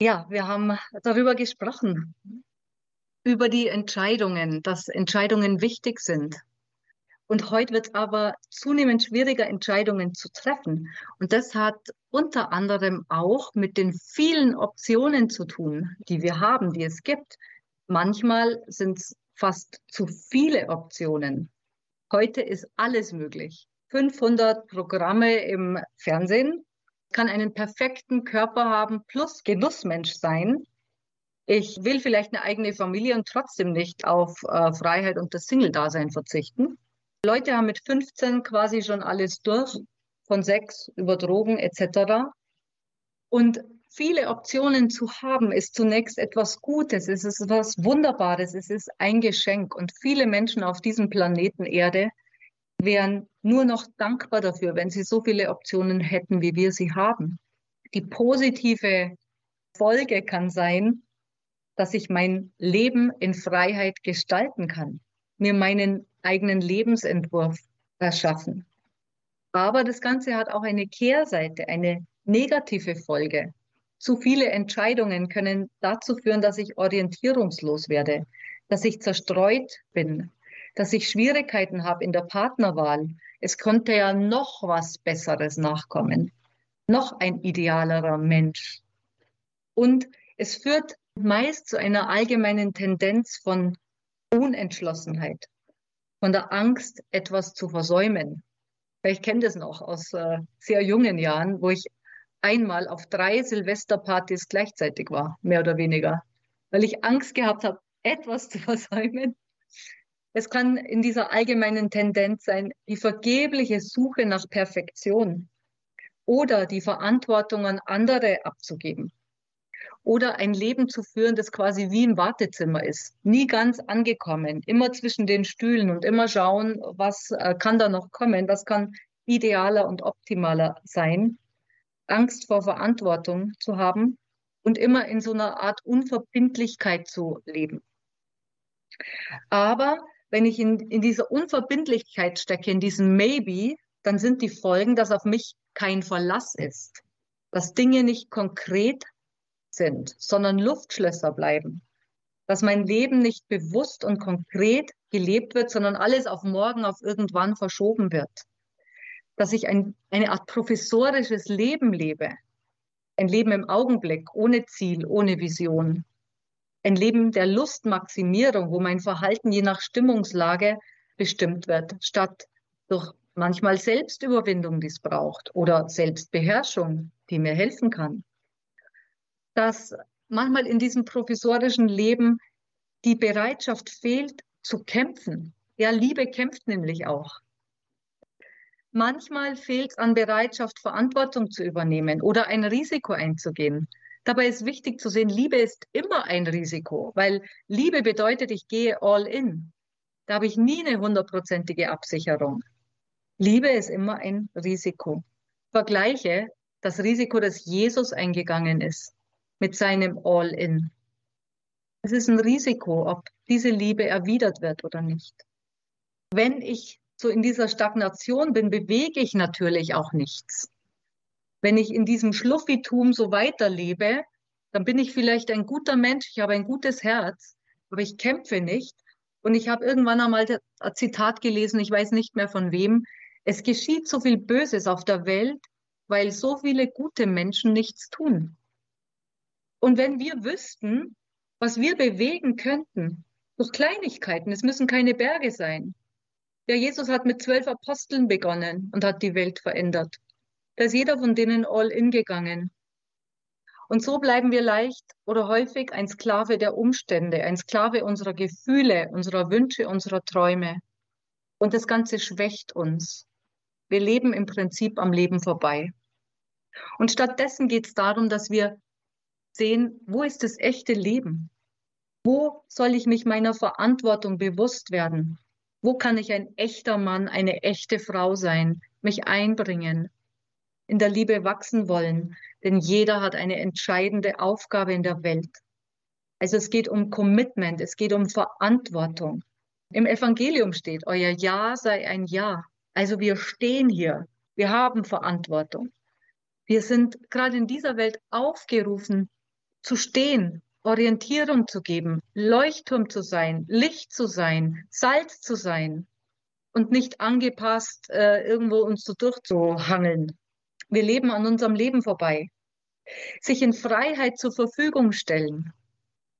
Ja, wir haben darüber gesprochen, über die Entscheidungen, dass Entscheidungen wichtig sind. Und heute wird es aber zunehmend schwieriger, Entscheidungen zu treffen. Und das hat unter anderem auch mit den vielen Optionen zu tun, die wir haben, die es gibt. Manchmal sind es fast zu viele Optionen. Heute ist alles möglich. 500 Programme im Fernsehen, kann einen perfekten Körper haben plus Genussmensch sein ich will vielleicht eine eigene Familie und trotzdem nicht auf äh, Freiheit und das Single-Dasein verzichten. Leute haben mit 15 quasi schon alles durch, von Sex über Drogen etc. Und viele Optionen zu haben, ist zunächst etwas Gutes, es ist etwas Wunderbares, es ist ein Geschenk. Und viele Menschen auf diesem Planeten Erde wären nur noch dankbar dafür, wenn sie so viele Optionen hätten, wie wir sie haben. Die positive Folge kann sein, dass ich mein Leben in Freiheit gestalten kann, mir meinen eigenen Lebensentwurf erschaffen. Aber das Ganze hat auch eine Kehrseite, eine negative Folge. Zu viele Entscheidungen können dazu führen, dass ich orientierungslos werde, dass ich zerstreut bin, dass ich Schwierigkeiten habe in der Partnerwahl. Es könnte ja noch was Besseres nachkommen, noch ein idealerer Mensch. Und es führt meist zu einer allgemeinen Tendenz von Unentschlossenheit, von der Angst, etwas zu versäumen. Ich kenne das noch aus äh, sehr jungen Jahren, wo ich einmal auf drei Silvesterpartys gleichzeitig war, mehr oder weniger, weil ich Angst gehabt habe, etwas zu versäumen. Es kann in dieser allgemeinen Tendenz sein, die vergebliche Suche nach Perfektion oder die Verantwortung an andere abzugeben oder ein Leben zu führen, das quasi wie im Wartezimmer ist. Nie ganz angekommen, immer zwischen den Stühlen und immer schauen, was äh, kann da noch kommen, was kann idealer und optimaler sein. Angst vor Verantwortung zu haben und immer in so einer Art Unverbindlichkeit zu leben. Aber wenn ich in, in dieser Unverbindlichkeit stecke, in diesem Maybe, dann sind die Folgen, dass auf mich kein Verlass ist, dass Dinge nicht konkret sind, sondern Luftschlösser bleiben. Dass mein Leben nicht bewusst und konkret gelebt wird, sondern alles auf morgen, auf irgendwann verschoben wird. Dass ich ein, eine Art professorisches Leben lebe. Ein Leben im Augenblick, ohne Ziel, ohne Vision. Ein Leben der Lustmaximierung, wo mein Verhalten je nach Stimmungslage bestimmt wird, statt durch manchmal Selbstüberwindung, die es braucht, oder Selbstbeherrschung, die mir helfen kann dass manchmal in diesem provisorischen Leben die Bereitschaft fehlt zu kämpfen. Ja, Liebe kämpft nämlich auch. Manchmal fehlt es an Bereitschaft, Verantwortung zu übernehmen oder ein Risiko einzugehen. Dabei ist wichtig zu sehen, Liebe ist immer ein Risiko, weil Liebe bedeutet, ich gehe all in. Da habe ich nie eine hundertprozentige Absicherung. Liebe ist immer ein Risiko. Vergleiche das Risiko, dass Jesus eingegangen ist mit seinem All-in. Es ist ein Risiko, ob diese Liebe erwidert wird oder nicht. Wenn ich so in dieser Stagnation bin, bewege ich natürlich auch nichts. Wenn ich in diesem Schluffitum so weiterlebe, dann bin ich vielleicht ein guter Mensch, ich habe ein gutes Herz, aber ich kämpfe nicht. Und ich habe irgendwann einmal ein Zitat gelesen, ich weiß nicht mehr von wem, es geschieht so viel Böses auf der Welt, weil so viele gute Menschen nichts tun. Und wenn wir wüssten, was wir bewegen könnten, durch Kleinigkeiten, es müssen keine Berge sein. Ja, Jesus hat mit zwölf Aposteln begonnen und hat die Welt verändert. Da ist jeder von denen all in gegangen. Und so bleiben wir leicht oder häufig ein Sklave der Umstände, ein Sklave unserer Gefühle, unserer Wünsche, unserer Träume. Und das Ganze schwächt uns. Wir leben im Prinzip am Leben vorbei. Und stattdessen geht es darum, dass wir sehen, wo ist das echte Leben? Wo soll ich mich meiner Verantwortung bewusst werden? Wo kann ich ein echter Mann, eine echte Frau sein, mich einbringen, in der Liebe wachsen wollen? Denn jeder hat eine entscheidende Aufgabe in der Welt. Also es geht um Commitment, es geht um Verantwortung. Im Evangelium steht, euer Ja sei ein Ja. Also wir stehen hier, wir haben Verantwortung. Wir sind gerade in dieser Welt aufgerufen zu stehen, Orientierung zu geben, Leuchtturm zu sein, Licht zu sein, Salz zu sein und nicht angepasst äh, irgendwo uns so durchzuhangeln. Wir leben an unserem Leben vorbei. Sich in Freiheit zur Verfügung stellen,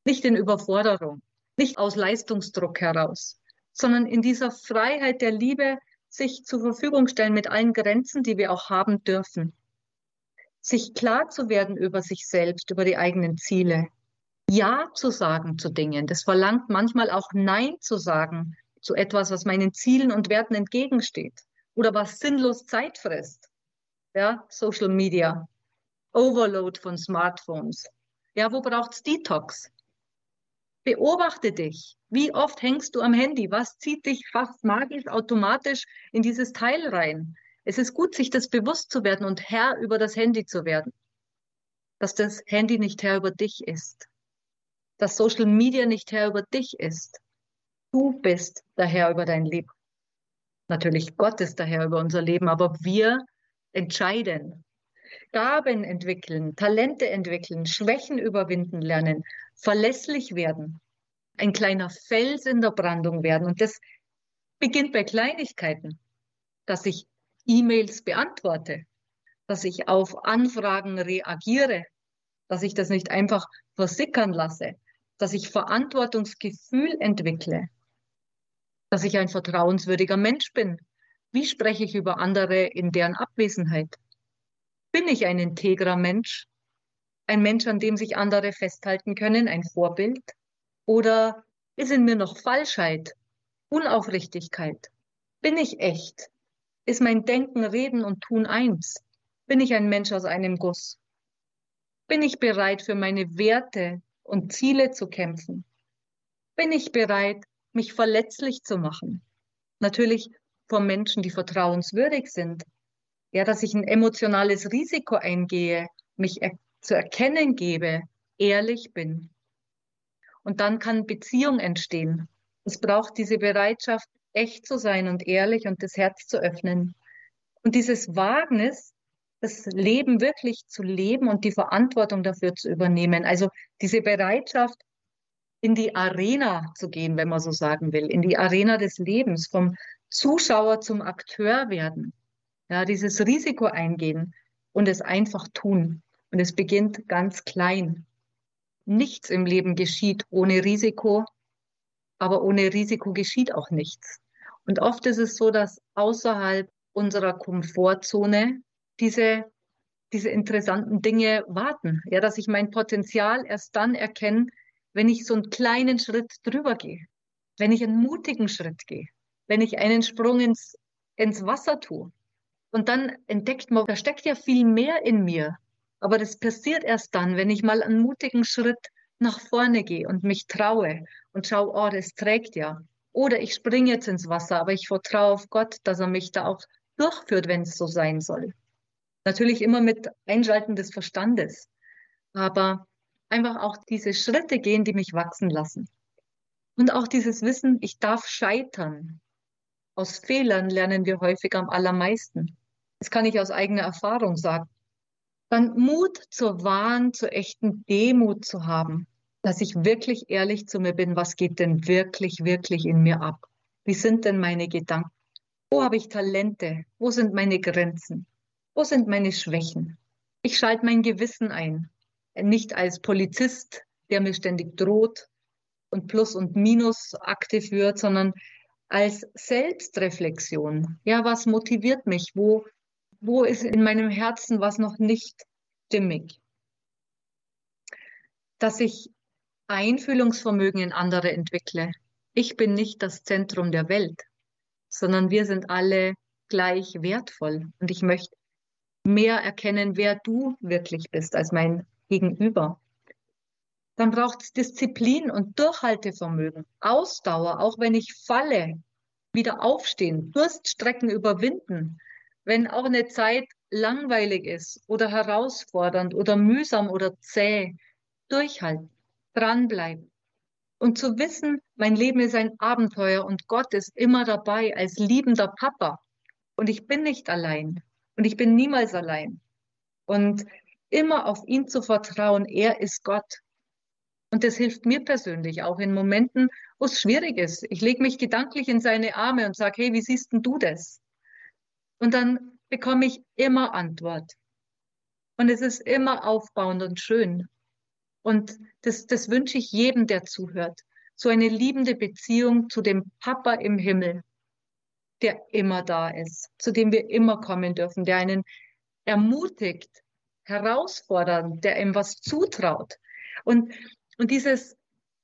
nicht in Überforderung, nicht aus Leistungsdruck heraus, sondern in dieser Freiheit der Liebe sich zur Verfügung stellen mit allen Grenzen, die wir auch haben dürfen. Sich klar zu werden über sich selbst, über die eigenen Ziele. Ja zu sagen zu Dingen. Das verlangt manchmal auch Nein zu sagen zu etwas, was meinen Zielen und Werten entgegensteht oder was sinnlos Zeit frisst. Ja, Social Media, Overload von Smartphones. Ja, wo braucht's Detox? Beobachte dich. Wie oft hängst du am Handy? Was zieht dich fast magisch automatisch in dieses Teil rein? Es ist gut, sich das bewusst zu werden und Herr über das Handy zu werden. Dass das Handy nicht Herr über dich ist. Dass Social Media nicht Herr über dich ist. Du bist der Herr über dein Leben. Natürlich Gott ist der Herr über unser Leben, aber wir entscheiden. Gaben entwickeln, Talente entwickeln, Schwächen überwinden lernen, verlässlich werden, ein kleiner Fels in der Brandung werden. Und das beginnt bei Kleinigkeiten, dass ich E-Mails beantworte, dass ich auf Anfragen reagiere, dass ich das nicht einfach versickern lasse, dass ich Verantwortungsgefühl entwickle, dass ich ein vertrauenswürdiger Mensch bin. Wie spreche ich über andere in deren Abwesenheit? Bin ich ein integrer Mensch? Ein Mensch, an dem sich andere festhalten können, ein Vorbild? Oder ist in mir noch Falschheit, Unaufrichtigkeit? Bin ich echt? Ist mein Denken, Reden und Tun eins? Bin ich ein Mensch aus einem Guss? Bin ich bereit, für meine Werte und Ziele zu kämpfen? Bin ich bereit, mich verletzlich zu machen? Natürlich vor Menschen, die vertrauenswürdig sind. Ja, dass ich ein emotionales Risiko eingehe, mich er zu erkennen gebe, ehrlich bin. Und dann kann Beziehung entstehen. Es braucht diese Bereitschaft, echt zu sein und ehrlich und das Herz zu öffnen. Und dieses Wagnis, das Leben wirklich zu leben und die Verantwortung dafür zu übernehmen. Also diese Bereitschaft, in die Arena zu gehen, wenn man so sagen will, in die Arena des Lebens, vom Zuschauer zum Akteur werden. Ja, dieses Risiko eingehen und es einfach tun. Und es beginnt ganz klein. Nichts im Leben geschieht ohne Risiko, aber ohne Risiko geschieht auch nichts. Und oft ist es so, dass außerhalb unserer Komfortzone diese, diese interessanten Dinge warten. Ja, dass ich mein Potenzial erst dann erkenne, wenn ich so einen kleinen Schritt drüber gehe, wenn ich einen mutigen Schritt gehe, wenn ich einen Sprung ins, ins Wasser tue. Und dann entdeckt man, da steckt ja viel mehr in mir. Aber das passiert erst dann, wenn ich mal einen mutigen Schritt nach vorne gehe und mich traue und schaue, oh, das trägt ja. Oder ich springe jetzt ins Wasser, aber ich vertraue auf Gott, dass er mich da auch durchführt, wenn es so sein soll. Natürlich immer mit Einschalten des Verstandes, aber einfach auch diese Schritte gehen, die mich wachsen lassen. Und auch dieses Wissen, ich darf scheitern. Aus Fehlern lernen wir häufig am allermeisten. Das kann ich aus eigener Erfahrung sagen. Dann Mut zur wahren, zur echten Demut zu haben, dass ich wirklich ehrlich zu mir bin, was geht denn wirklich, wirklich in mir ab? Wie sind denn meine Gedanken? Wo habe ich Talente? Wo sind meine Grenzen? Wo sind meine Schwächen? Ich schalte mein Gewissen ein, nicht als Polizist, der mir ständig droht und Plus- und Minus-Akte führt, sondern als Selbstreflexion. Ja, was motiviert mich? Wo, wo ist in meinem Herzen was noch nicht stimmig? Dass ich Einfühlungsvermögen in andere entwickle. Ich bin nicht das Zentrum der Welt, sondern wir sind alle gleich wertvoll. Und ich möchte mehr erkennen, wer du wirklich bist als mein Gegenüber. Dann braucht es Disziplin und Durchhaltevermögen, Ausdauer, auch wenn ich falle, wieder aufstehen, Durststrecken überwinden, wenn auch eine Zeit langweilig ist oder herausfordernd oder mühsam oder zäh, durchhalten dranbleiben. Und zu wissen, mein Leben ist ein Abenteuer und Gott ist immer dabei als liebender Papa. Und ich bin nicht allein. Und ich bin niemals allein. Und immer auf ihn zu vertrauen, er ist Gott. Und das hilft mir persönlich auch in Momenten, wo es schwierig ist. Ich lege mich gedanklich in seine Arme und sage, hey, wie siehst denn du das? Und dann bekomme ich immer Antwort. Und es ist immer aufbauend und schön. Und das, das wünsche ich jedem, der zuhört. So eine liebende Beziehung zu dem Papa im Himmel, der immer da ist, zu dem wir immer kommen dürfen, der einen ermutigt, herausfordert, der ihm was zutraut. Und, und dieses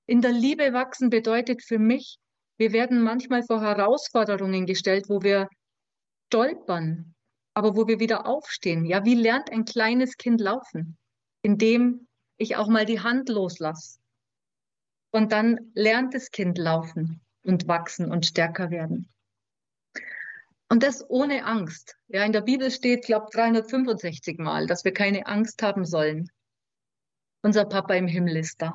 in der Liebe wachsen bedeutet für mich, wir werden manchmal vor Herausforderungen gestellt, wo wir stolpern, aber wo wir wieder aufstehen. Ja, wie lernt ein kleines Kind laufen? Indem ich auch mal die Hand loslasse. Und dann lernt das Kind laufen und wachsen und stärker werden. Und das ohne Angst. Ja, in der Bibel steht, glaube 365 Mal, dass wir keine Angst haben sollen. Unser Papa im Himmel ist da.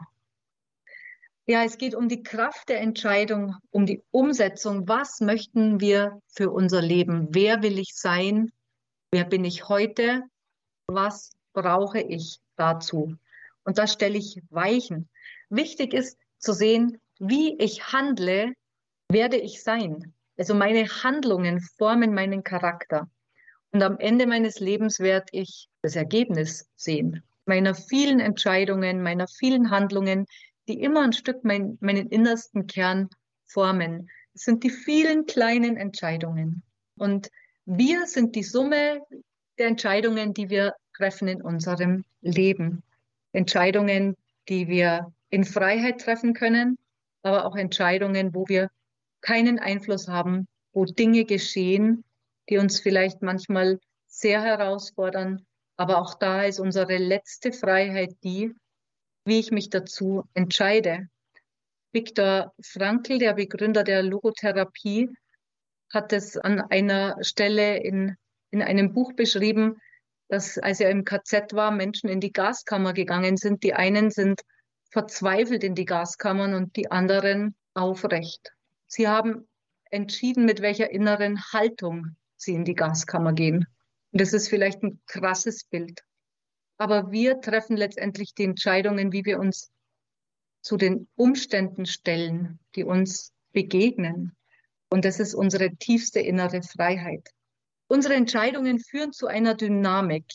Ja, es geht um die Kraft der Entscheidung, um die Umsetzung. Was möchten wir für unser Leben? Wer will ich sein? Wer bin ich heute? Was brauche ich dazu? Und da stelle ich Weichen. Wichtig ist zu sehen, wie ich handle, werde ich sein. Also meine Handlungen formen meinen Charakter. Und am Ende meines Lebens werde ich das Ergebnis sehen. Meiner vielen Entscheidungen, meiner vielen Handlungen, die immer ein Stück mein, meinen innersten Kern formen. Es sind die vielen kleinen Entscheidungen. Und wir sind die Summe der Entscheidungen, die wir treffen in unserem Leben. Entscheidungen, die wir in Freiheit treffen können, aber auch Entscheidungen, wo wir keinen Einfluss haben, wo Dinge geschehen, die uns vielleicht manchmal sehr herausfordern. Aber auch da ist unsere letzte Freiheit die, wie ich mich dazu entscheide. Viktor Frankl, der Begründer der Logotherapie, hat es an einer Stelle in, in einem Buch beschrieben, dass als er im KZ war, Menschen in die Gaskammer gegangen sind. Die einen sind verzweifelt in die Gaskammern und die anderen aufrecht. Sie haben entschieden, mit welcher inneren Haltung sie in die Gaskammer gehen. Und das ist vielleicht ein krasses Bild. Aber wir treffen letztendlich die Entscheidungen, wie wir uns zu den Umständen stellen, die uns begegnen. Und das ist unsere tiefste innere Freiheit. Unsere Entscheidungen führen zu einer Dynamik.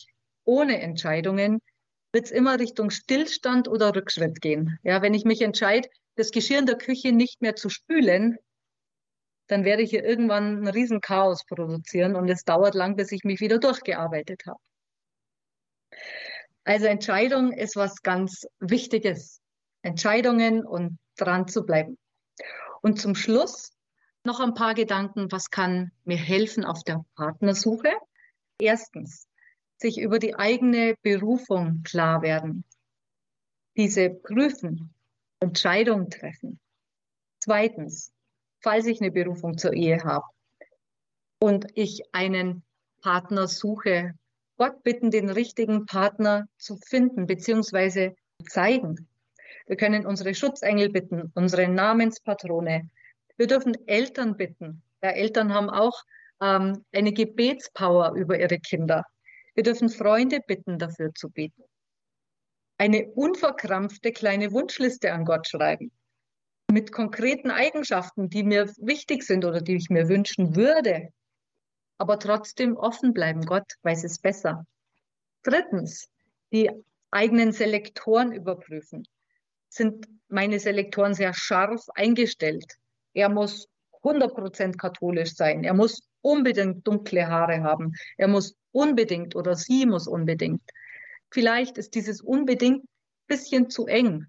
Ohne Entscheidungen wird es immer Richtung Stillstand oder Rückschritt gehen. Ja, wenn ich mich entscheide, das Geschirr in der Küche nicht mehr zu spülen, dann werde ich hier irgendwann ein Riesenchaos produzieren und es dauert lang, bis ich mich wieder durchgearbeitet habe. Also Entscheidung ist was ganz Wichtiges. Entscheidungen und dran zu bleiben. Und zum Schluss noch ein paar Gedanken, was kann mir helfen auf der Partnersuche? Erstens, sich über die eigene Berufung klar werden. Diese prüfen, Entscheidungen treffen. Zweitens, falls ich eine Berufung zur Ehe habe und ich einen Partner suche, Gott bitten, den richtigen Partner zu finden bzw. zeigen. Wir können unsere Schutzengel bitten, unsere Namenspatrone. Wir dürfen Eltern bitten. Ja, Eltern haben auch ähm, eine Gebetspower über ihre Kinder. Wir dürfen Freunde bitten, dafür zu beten. Eine unverkrampfte kleine Wunschliste an Gott schreiben. Mit konkreten Eigenschaften, die mir wichtig sind oder die ich mir wünschen würde. Aber trotzdem offen bleiben. Gott weiß es besser. Drittens, die eigenen Selektoren überprüfen. Sind meine Selektoren sehr scharf eingestellt? Er muss 100% katholisch sein. Er muss unbedingt dunkle Haare haben. Er muss unbedingt oder sie muss unbedingt. Vielleicht ist dieses unbedingt ein bisschen zu eng.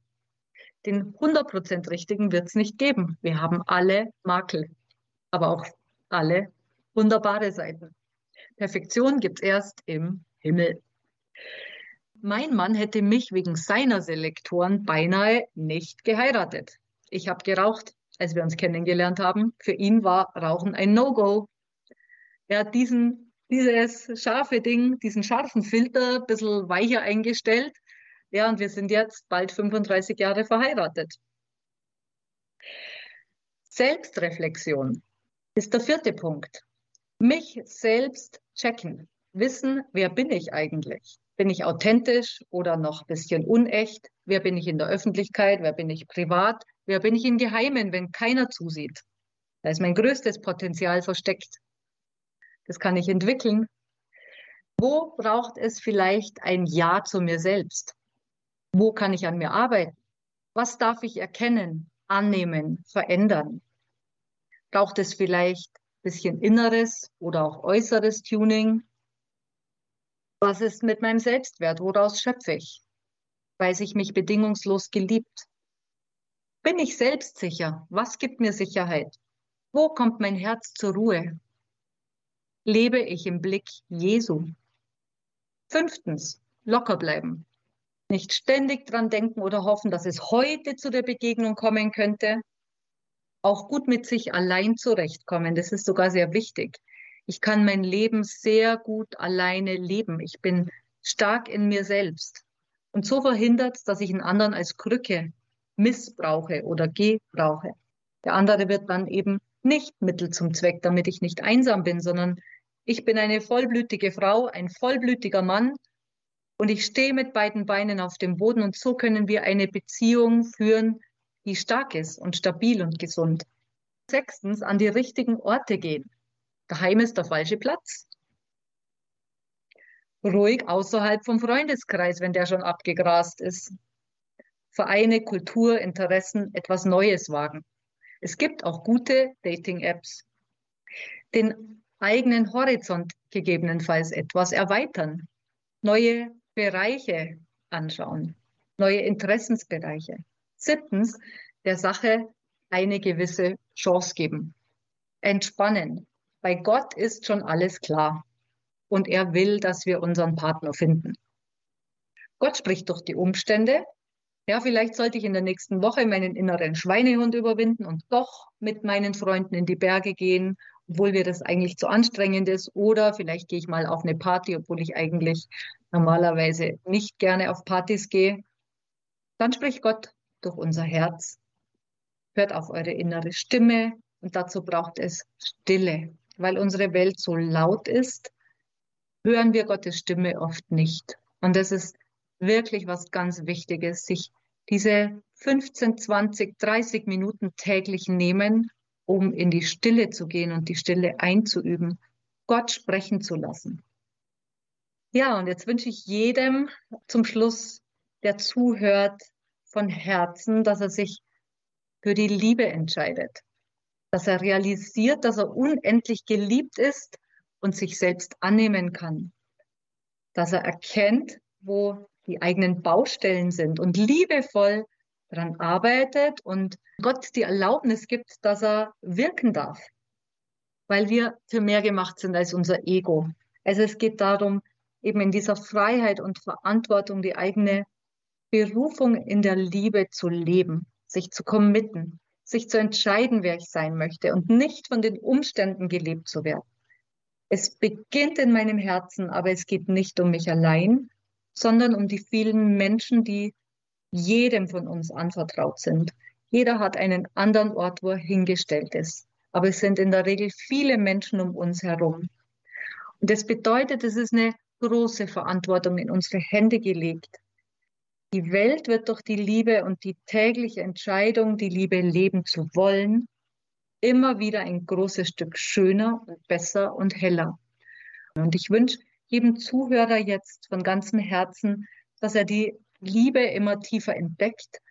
Den 100% richtigen wird es nicht geben. Wir haben alle Makel, aber auch alle wunderbare Seiten. Perfektion gibt es erst im Himmel. Mein Mann hätte mich wegen seiner Selektoren beinahe nicht geheiratet. Ich habe geraucht, als wir uns kennengelernt haben. Für ihn war Rauchen ein No-Go. Er hat diesen, dieses scharfe Ding, diesen scharfen Filter ein bisschen weicher eingestellt. Ja, und wir sind jetzt bald 35 Jahre verheiratet. Selbstreflexion ist der vierte Punkt. Mich selbst checken. Wissen, wer bin ich eigentlich? Bin ich authentisch oder noch ein bisschen unecht? Wer bin ich in der Öffentlichkeit? Wer bin ich privat? Wer bin ich im Geheimen, wenn keiner zusieht? Da ist mein größtes Potenzial versteckt. Das kann ich entwickeln. Wo braucht es vielleicht ein Ja zu mir selbst? Wo kann ich an mir arbeiten? Was darf ich erkennen, annehmen, verändern? Braucht es vielleicht ein bisschen inneres oder auch äußeres Tuning? Was ist mit meinem Selbstwert? Woraus schöpfe ich? Weiß ich mich bedingungslos geliebt? Bin ich selbstsicher? Was gibt mir Sicherheit? Wo kommt mein Herz zur Ruhe? Lebe ich im Blick Jesu? Fünftens, locker bleiben. Nicht ständig dran denken oder hoffen, dass es heute zu der Begegnung kommen könnte. Auch gut mit sich allein zurechtkommen. Das ist sogar sehr wichtig. Ich kann mein Leben sehr gut alleine leben. Ich bin stark in mir selbst. Und so verhindert dass ich einen anderen als Krücke missbrauche oder gebrauche. Der andere wird dann eben nicht Mittel zum Zweck, damit ich nicht einsam bin, sondern ich bin eine vollblütige Frau, ein vollblütiger Mann und ich stehe mit beiden Beinen auf dem Boden und so können wir eine Beziehung führen, die stark ist und stabil und gesund. Sechstens, an die richtigen Orte gehen. Daheim ist der falsche Platz. Ruhig außerhalb vom Freundeskreis, wenn der schon abgegrast ist. Vereine, Kultur, Interessen, etwas Neues wagen. Es gibt auch gute Dating-Apps. Den eigenen Horizont gegebenenfalls etwas erweitern, neue Bereiche anschauen, neue Interessensbereiche. Siebtens, der Sache eine gewisse Chance geben. Entspannen, bei Gott ist schon alles klar und er will, dass wir unseren Partner finden. Gott spricht durch die Umstände. Ja, vielleicht sollte ich in der nächsten Woche meinen inneren Schweinehund überwinden und doch mit meinen Freunden in die Berge gehen, obwohl mir das eigentlich zu anstrengend ist. Oder vielleicht gehe ich mal auf eine Party, obwohl ich eigentlich normalerweise nicht gerne auf Partys gehe. Dann spricht Gott durch unser Herz. Hört auf eure innere Stimme und dazu braucht es Stille weil unsere Welt so laut ist, hören wir Gottes Stimme oft nicht. Und das ist wirklich was ganz Wichtiges, sich diese 15, 20, 30 Minuten täglich nehmen, um in die Stille zu gehen und die Stille einzuüben, Gott sprechen zu lassen. Ja, und jetzt wünsche ich jedem zum Schluss, der zuhört, von Herzen, dass er sich für die Liebe entscheidet, dass er realisiert, dass er unendlich geliebt ist und sich selbst annehmen kann, dass er erkennt, wo die eigenen Baustellen sind und liebevoll daran arbeitet und Gott die Erlaubnis gibt, dass er wirken darf, weil wir für mehr gemacht sind als unser Ego. Also es geht darum, eben in dieser Freiheit und Verantwortung die eigene Berufung in der Liebe zu leben, sich zu committen, sich zu entscheiden, wer ich sein möchte und nicht von den Umständen gelebt zu werden. Es beginnt in meinem Herzen, aber es geht nicht um mich allein, sondern um die vielen Menschen, die jedem von uns anvertraut sind. Jeder hat einen anderen Ort, wo er hingestellt ist. Aber es sind in der Regel viele Menschen um uns herum. Und das bedeutet, es ist eine große Verantwortung in unsere Hände gelegt. Die Welt wird durch die Liebe und die tägliche Entscheidung, die Liebe leben zu wollen, immer wieder ein großes Stück schöner und besser und heller. Und ich wünsche jedem Zuhörer jetzt von ganzem Herzen, dass er die Liebe immer tiefer entdeckt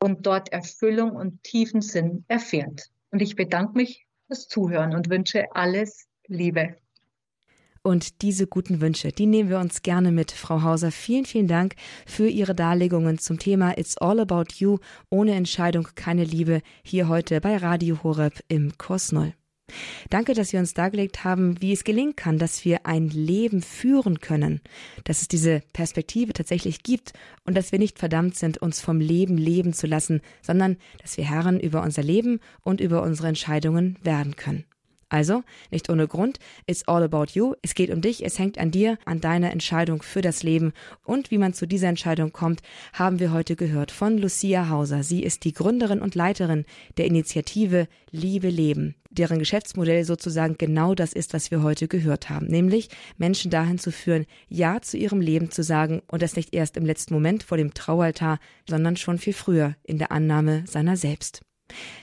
und dort Erfüllung und tiefen Sinn erfährt. Und ich bedanke mich fürs Zuhören und wünsche alles Liebe. Und diese guten Wünsche, die nehmen wir uns gerne mit. Frau Hauser, vielen, vielen Dank für Ihre Darlegungen zum Thema It's All About You, ohne Entscheidung keine Liebe, hier heute bei Radio Horeb im Kurs Null. Danke, dass Sie uns dargelegt haben, wie es gelingen kann, dass wir ein Leben führen können, dass es diese Perspektive tatsächlich gibt und dass wir nicht verdammt sind, uns vom Leben leben zu lassen, sondern dass wir Herren über unser Leben und über unsere Entscheidungen werden können. Also, nicht ohne Grund, it's all about you. Es geht um dich, es hängt an dir, an deiner Entscheidung für das Leben. Und wie man zu dieser Entscheidung kommt, haben wir heute gehört von Lucia Hauser. Sie ist die Gründerin und Leiterin der Initiative Liebe Leben, deren Geschäftsmodell sozusagen genau das ist, was wir heute gehört haben, nämlich Menschen dahin zu führen, Ja zu ihrem Leben zu sagen und das nicht erst im letzten Moment vor dem Traualtar, sondern schon viel früher in der Annahme seiner selbst.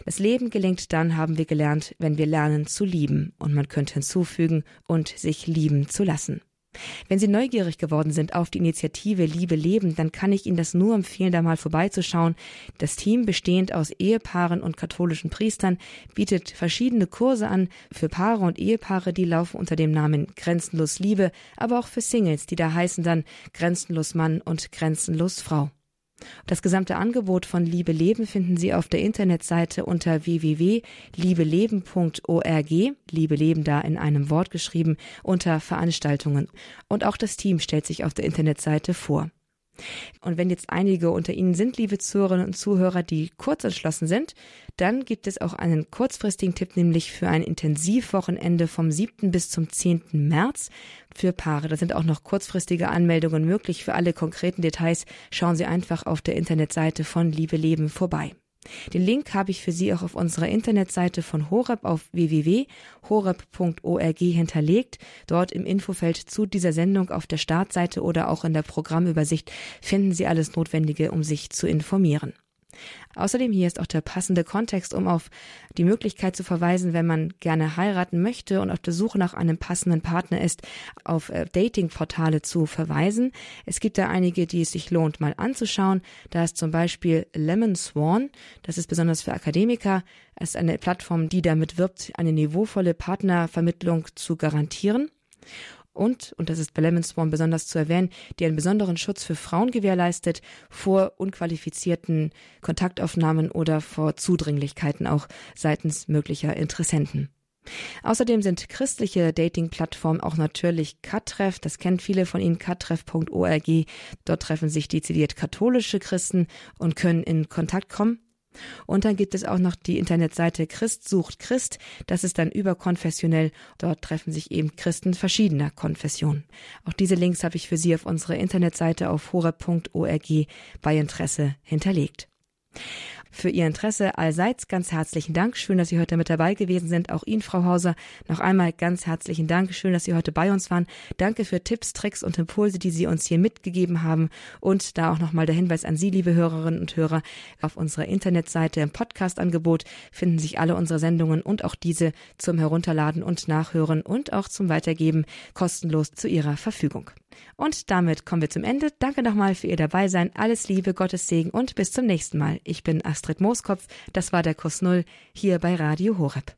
Das Leben gelingt dann, haben wir gelernt, wenn wir lernen zu lieben und man könnte hinzufügen und sich lieben zu lassen. Wenn Sie neugierig geworden sind auf die Initiative Liebe Leben, dann kann ich Ihnen das nur empfehlen, da mal vorbeizuschauen. Das Team, bestehend aus Ehepaaren und katholischen Priestern, bietet verschiedene Kurse an für Paare und Ehepaare, die laufen unter dem Namen Grenzenlos Liebe, aber auch für Singles, die da heißen dann Grenzenlos Mann und Grenzenlos Frau. Das gesamte Angebot von Liebe Leben finden Sie auf der Internetseite unter www.liebeleben.org, Liebe Leben da in einem Wort geschrieben, unter Veranstaltungen. Und auch das Team stellt sich auf der Internetseite vor. Und wenn jetzt einige unter Ihnen sind, liebe Zuhörerinnen und Zuhörer, die kurz entschlossen sind, dann gibt es auch einen kurzfristigen Tipp, nämlich für ein Intensivwochenende vom 7. bis zum 10. März für Paare. Da sind auch noch kurzfristige Anmeldungen möglich. Für alle konkreten Details schauen Sie einfach auf der Internetseite von Liebe Leben vorbei. Den Link habe ich für Sie auch auf unserer Internetseite von Horeb auf www.horeb.org hinterlegt. Dort im Infofeld zu dieser Sendung auf der Startseite oder auch in der Programmübersicht finden Sie alles Notwendige, um sich zu informieren. Außerdem hier ist auch der passende Kontext, um auf die Möglichkeit zu verweisen, wenn man gerne heiraten möchte und auf der Suche nach einem passenden Partner ist, auf äh, Datingportale zu verweisen. Es gibt da einige, die es sich lohnt, mal anzuschauen. Da ist zum Beispiel Lemon Swan. Das ist besonders für Akademiker. Es ist eine Plattform, die damit wirbt, eine niveauvolle Partnervermittlung zu garantieren und, und das ist bei Lemon Swan besonders zu erwähnen, die einen besonderen Schutz für Frauen gewährleistet vor unqualifizierten Kontaktaufnahmen oder vor Zudringlichkeiten auch seitens möglicher Interessenten. Außerdem sind christliche Dating-Plattformen auch natürlich Katreff. Das kennen viele von Ihnen, katreff.org. Dort treffen sich dezidiert katholische Christen und können in Kontakt kommen. Und dann gibt es auch noch die Internetseite Christ sucht Christ. Das ist dann überkonfessionell. Dort treffen sich eben Christen verschiedener Konfessionen. Auch diese Links habe ich für Sie auf unserer Internetseite auf horeb.org bei Interesse hinterlegt für Ihr Interesse allseits ganz herzlichen Dank. Schön, dass Sie heute mit dabei gewesen sind. Auch Ihnen, Frau Hauser, noch einmal ganz herzlichen Dank. Schön, dass Sie heute bei uns waren. Danke für Tipps, Tricks und Impulse, die Sie uns hier mitgegeben haben. Und da auch nochmal der Hinweis an Sie, liebe Hörerinnen und Hörer. Auf unserer Internetseite im Podcast-Angebot finden sich alle unsere Sendungen und auch diese zum Herunterladen und Nachhören und auch zum Weitergeben kostenlos zu Ihrer Verfügung. Und damit kommen wir zum Ende. Danke nochmal für Ihr Dabeisein. Alles Liebe, Gottes Segen und bis zum nächsten Mal. Ich bin Astrid Mooskopf. Das war der Kurs Null hier bei Radio Horeb.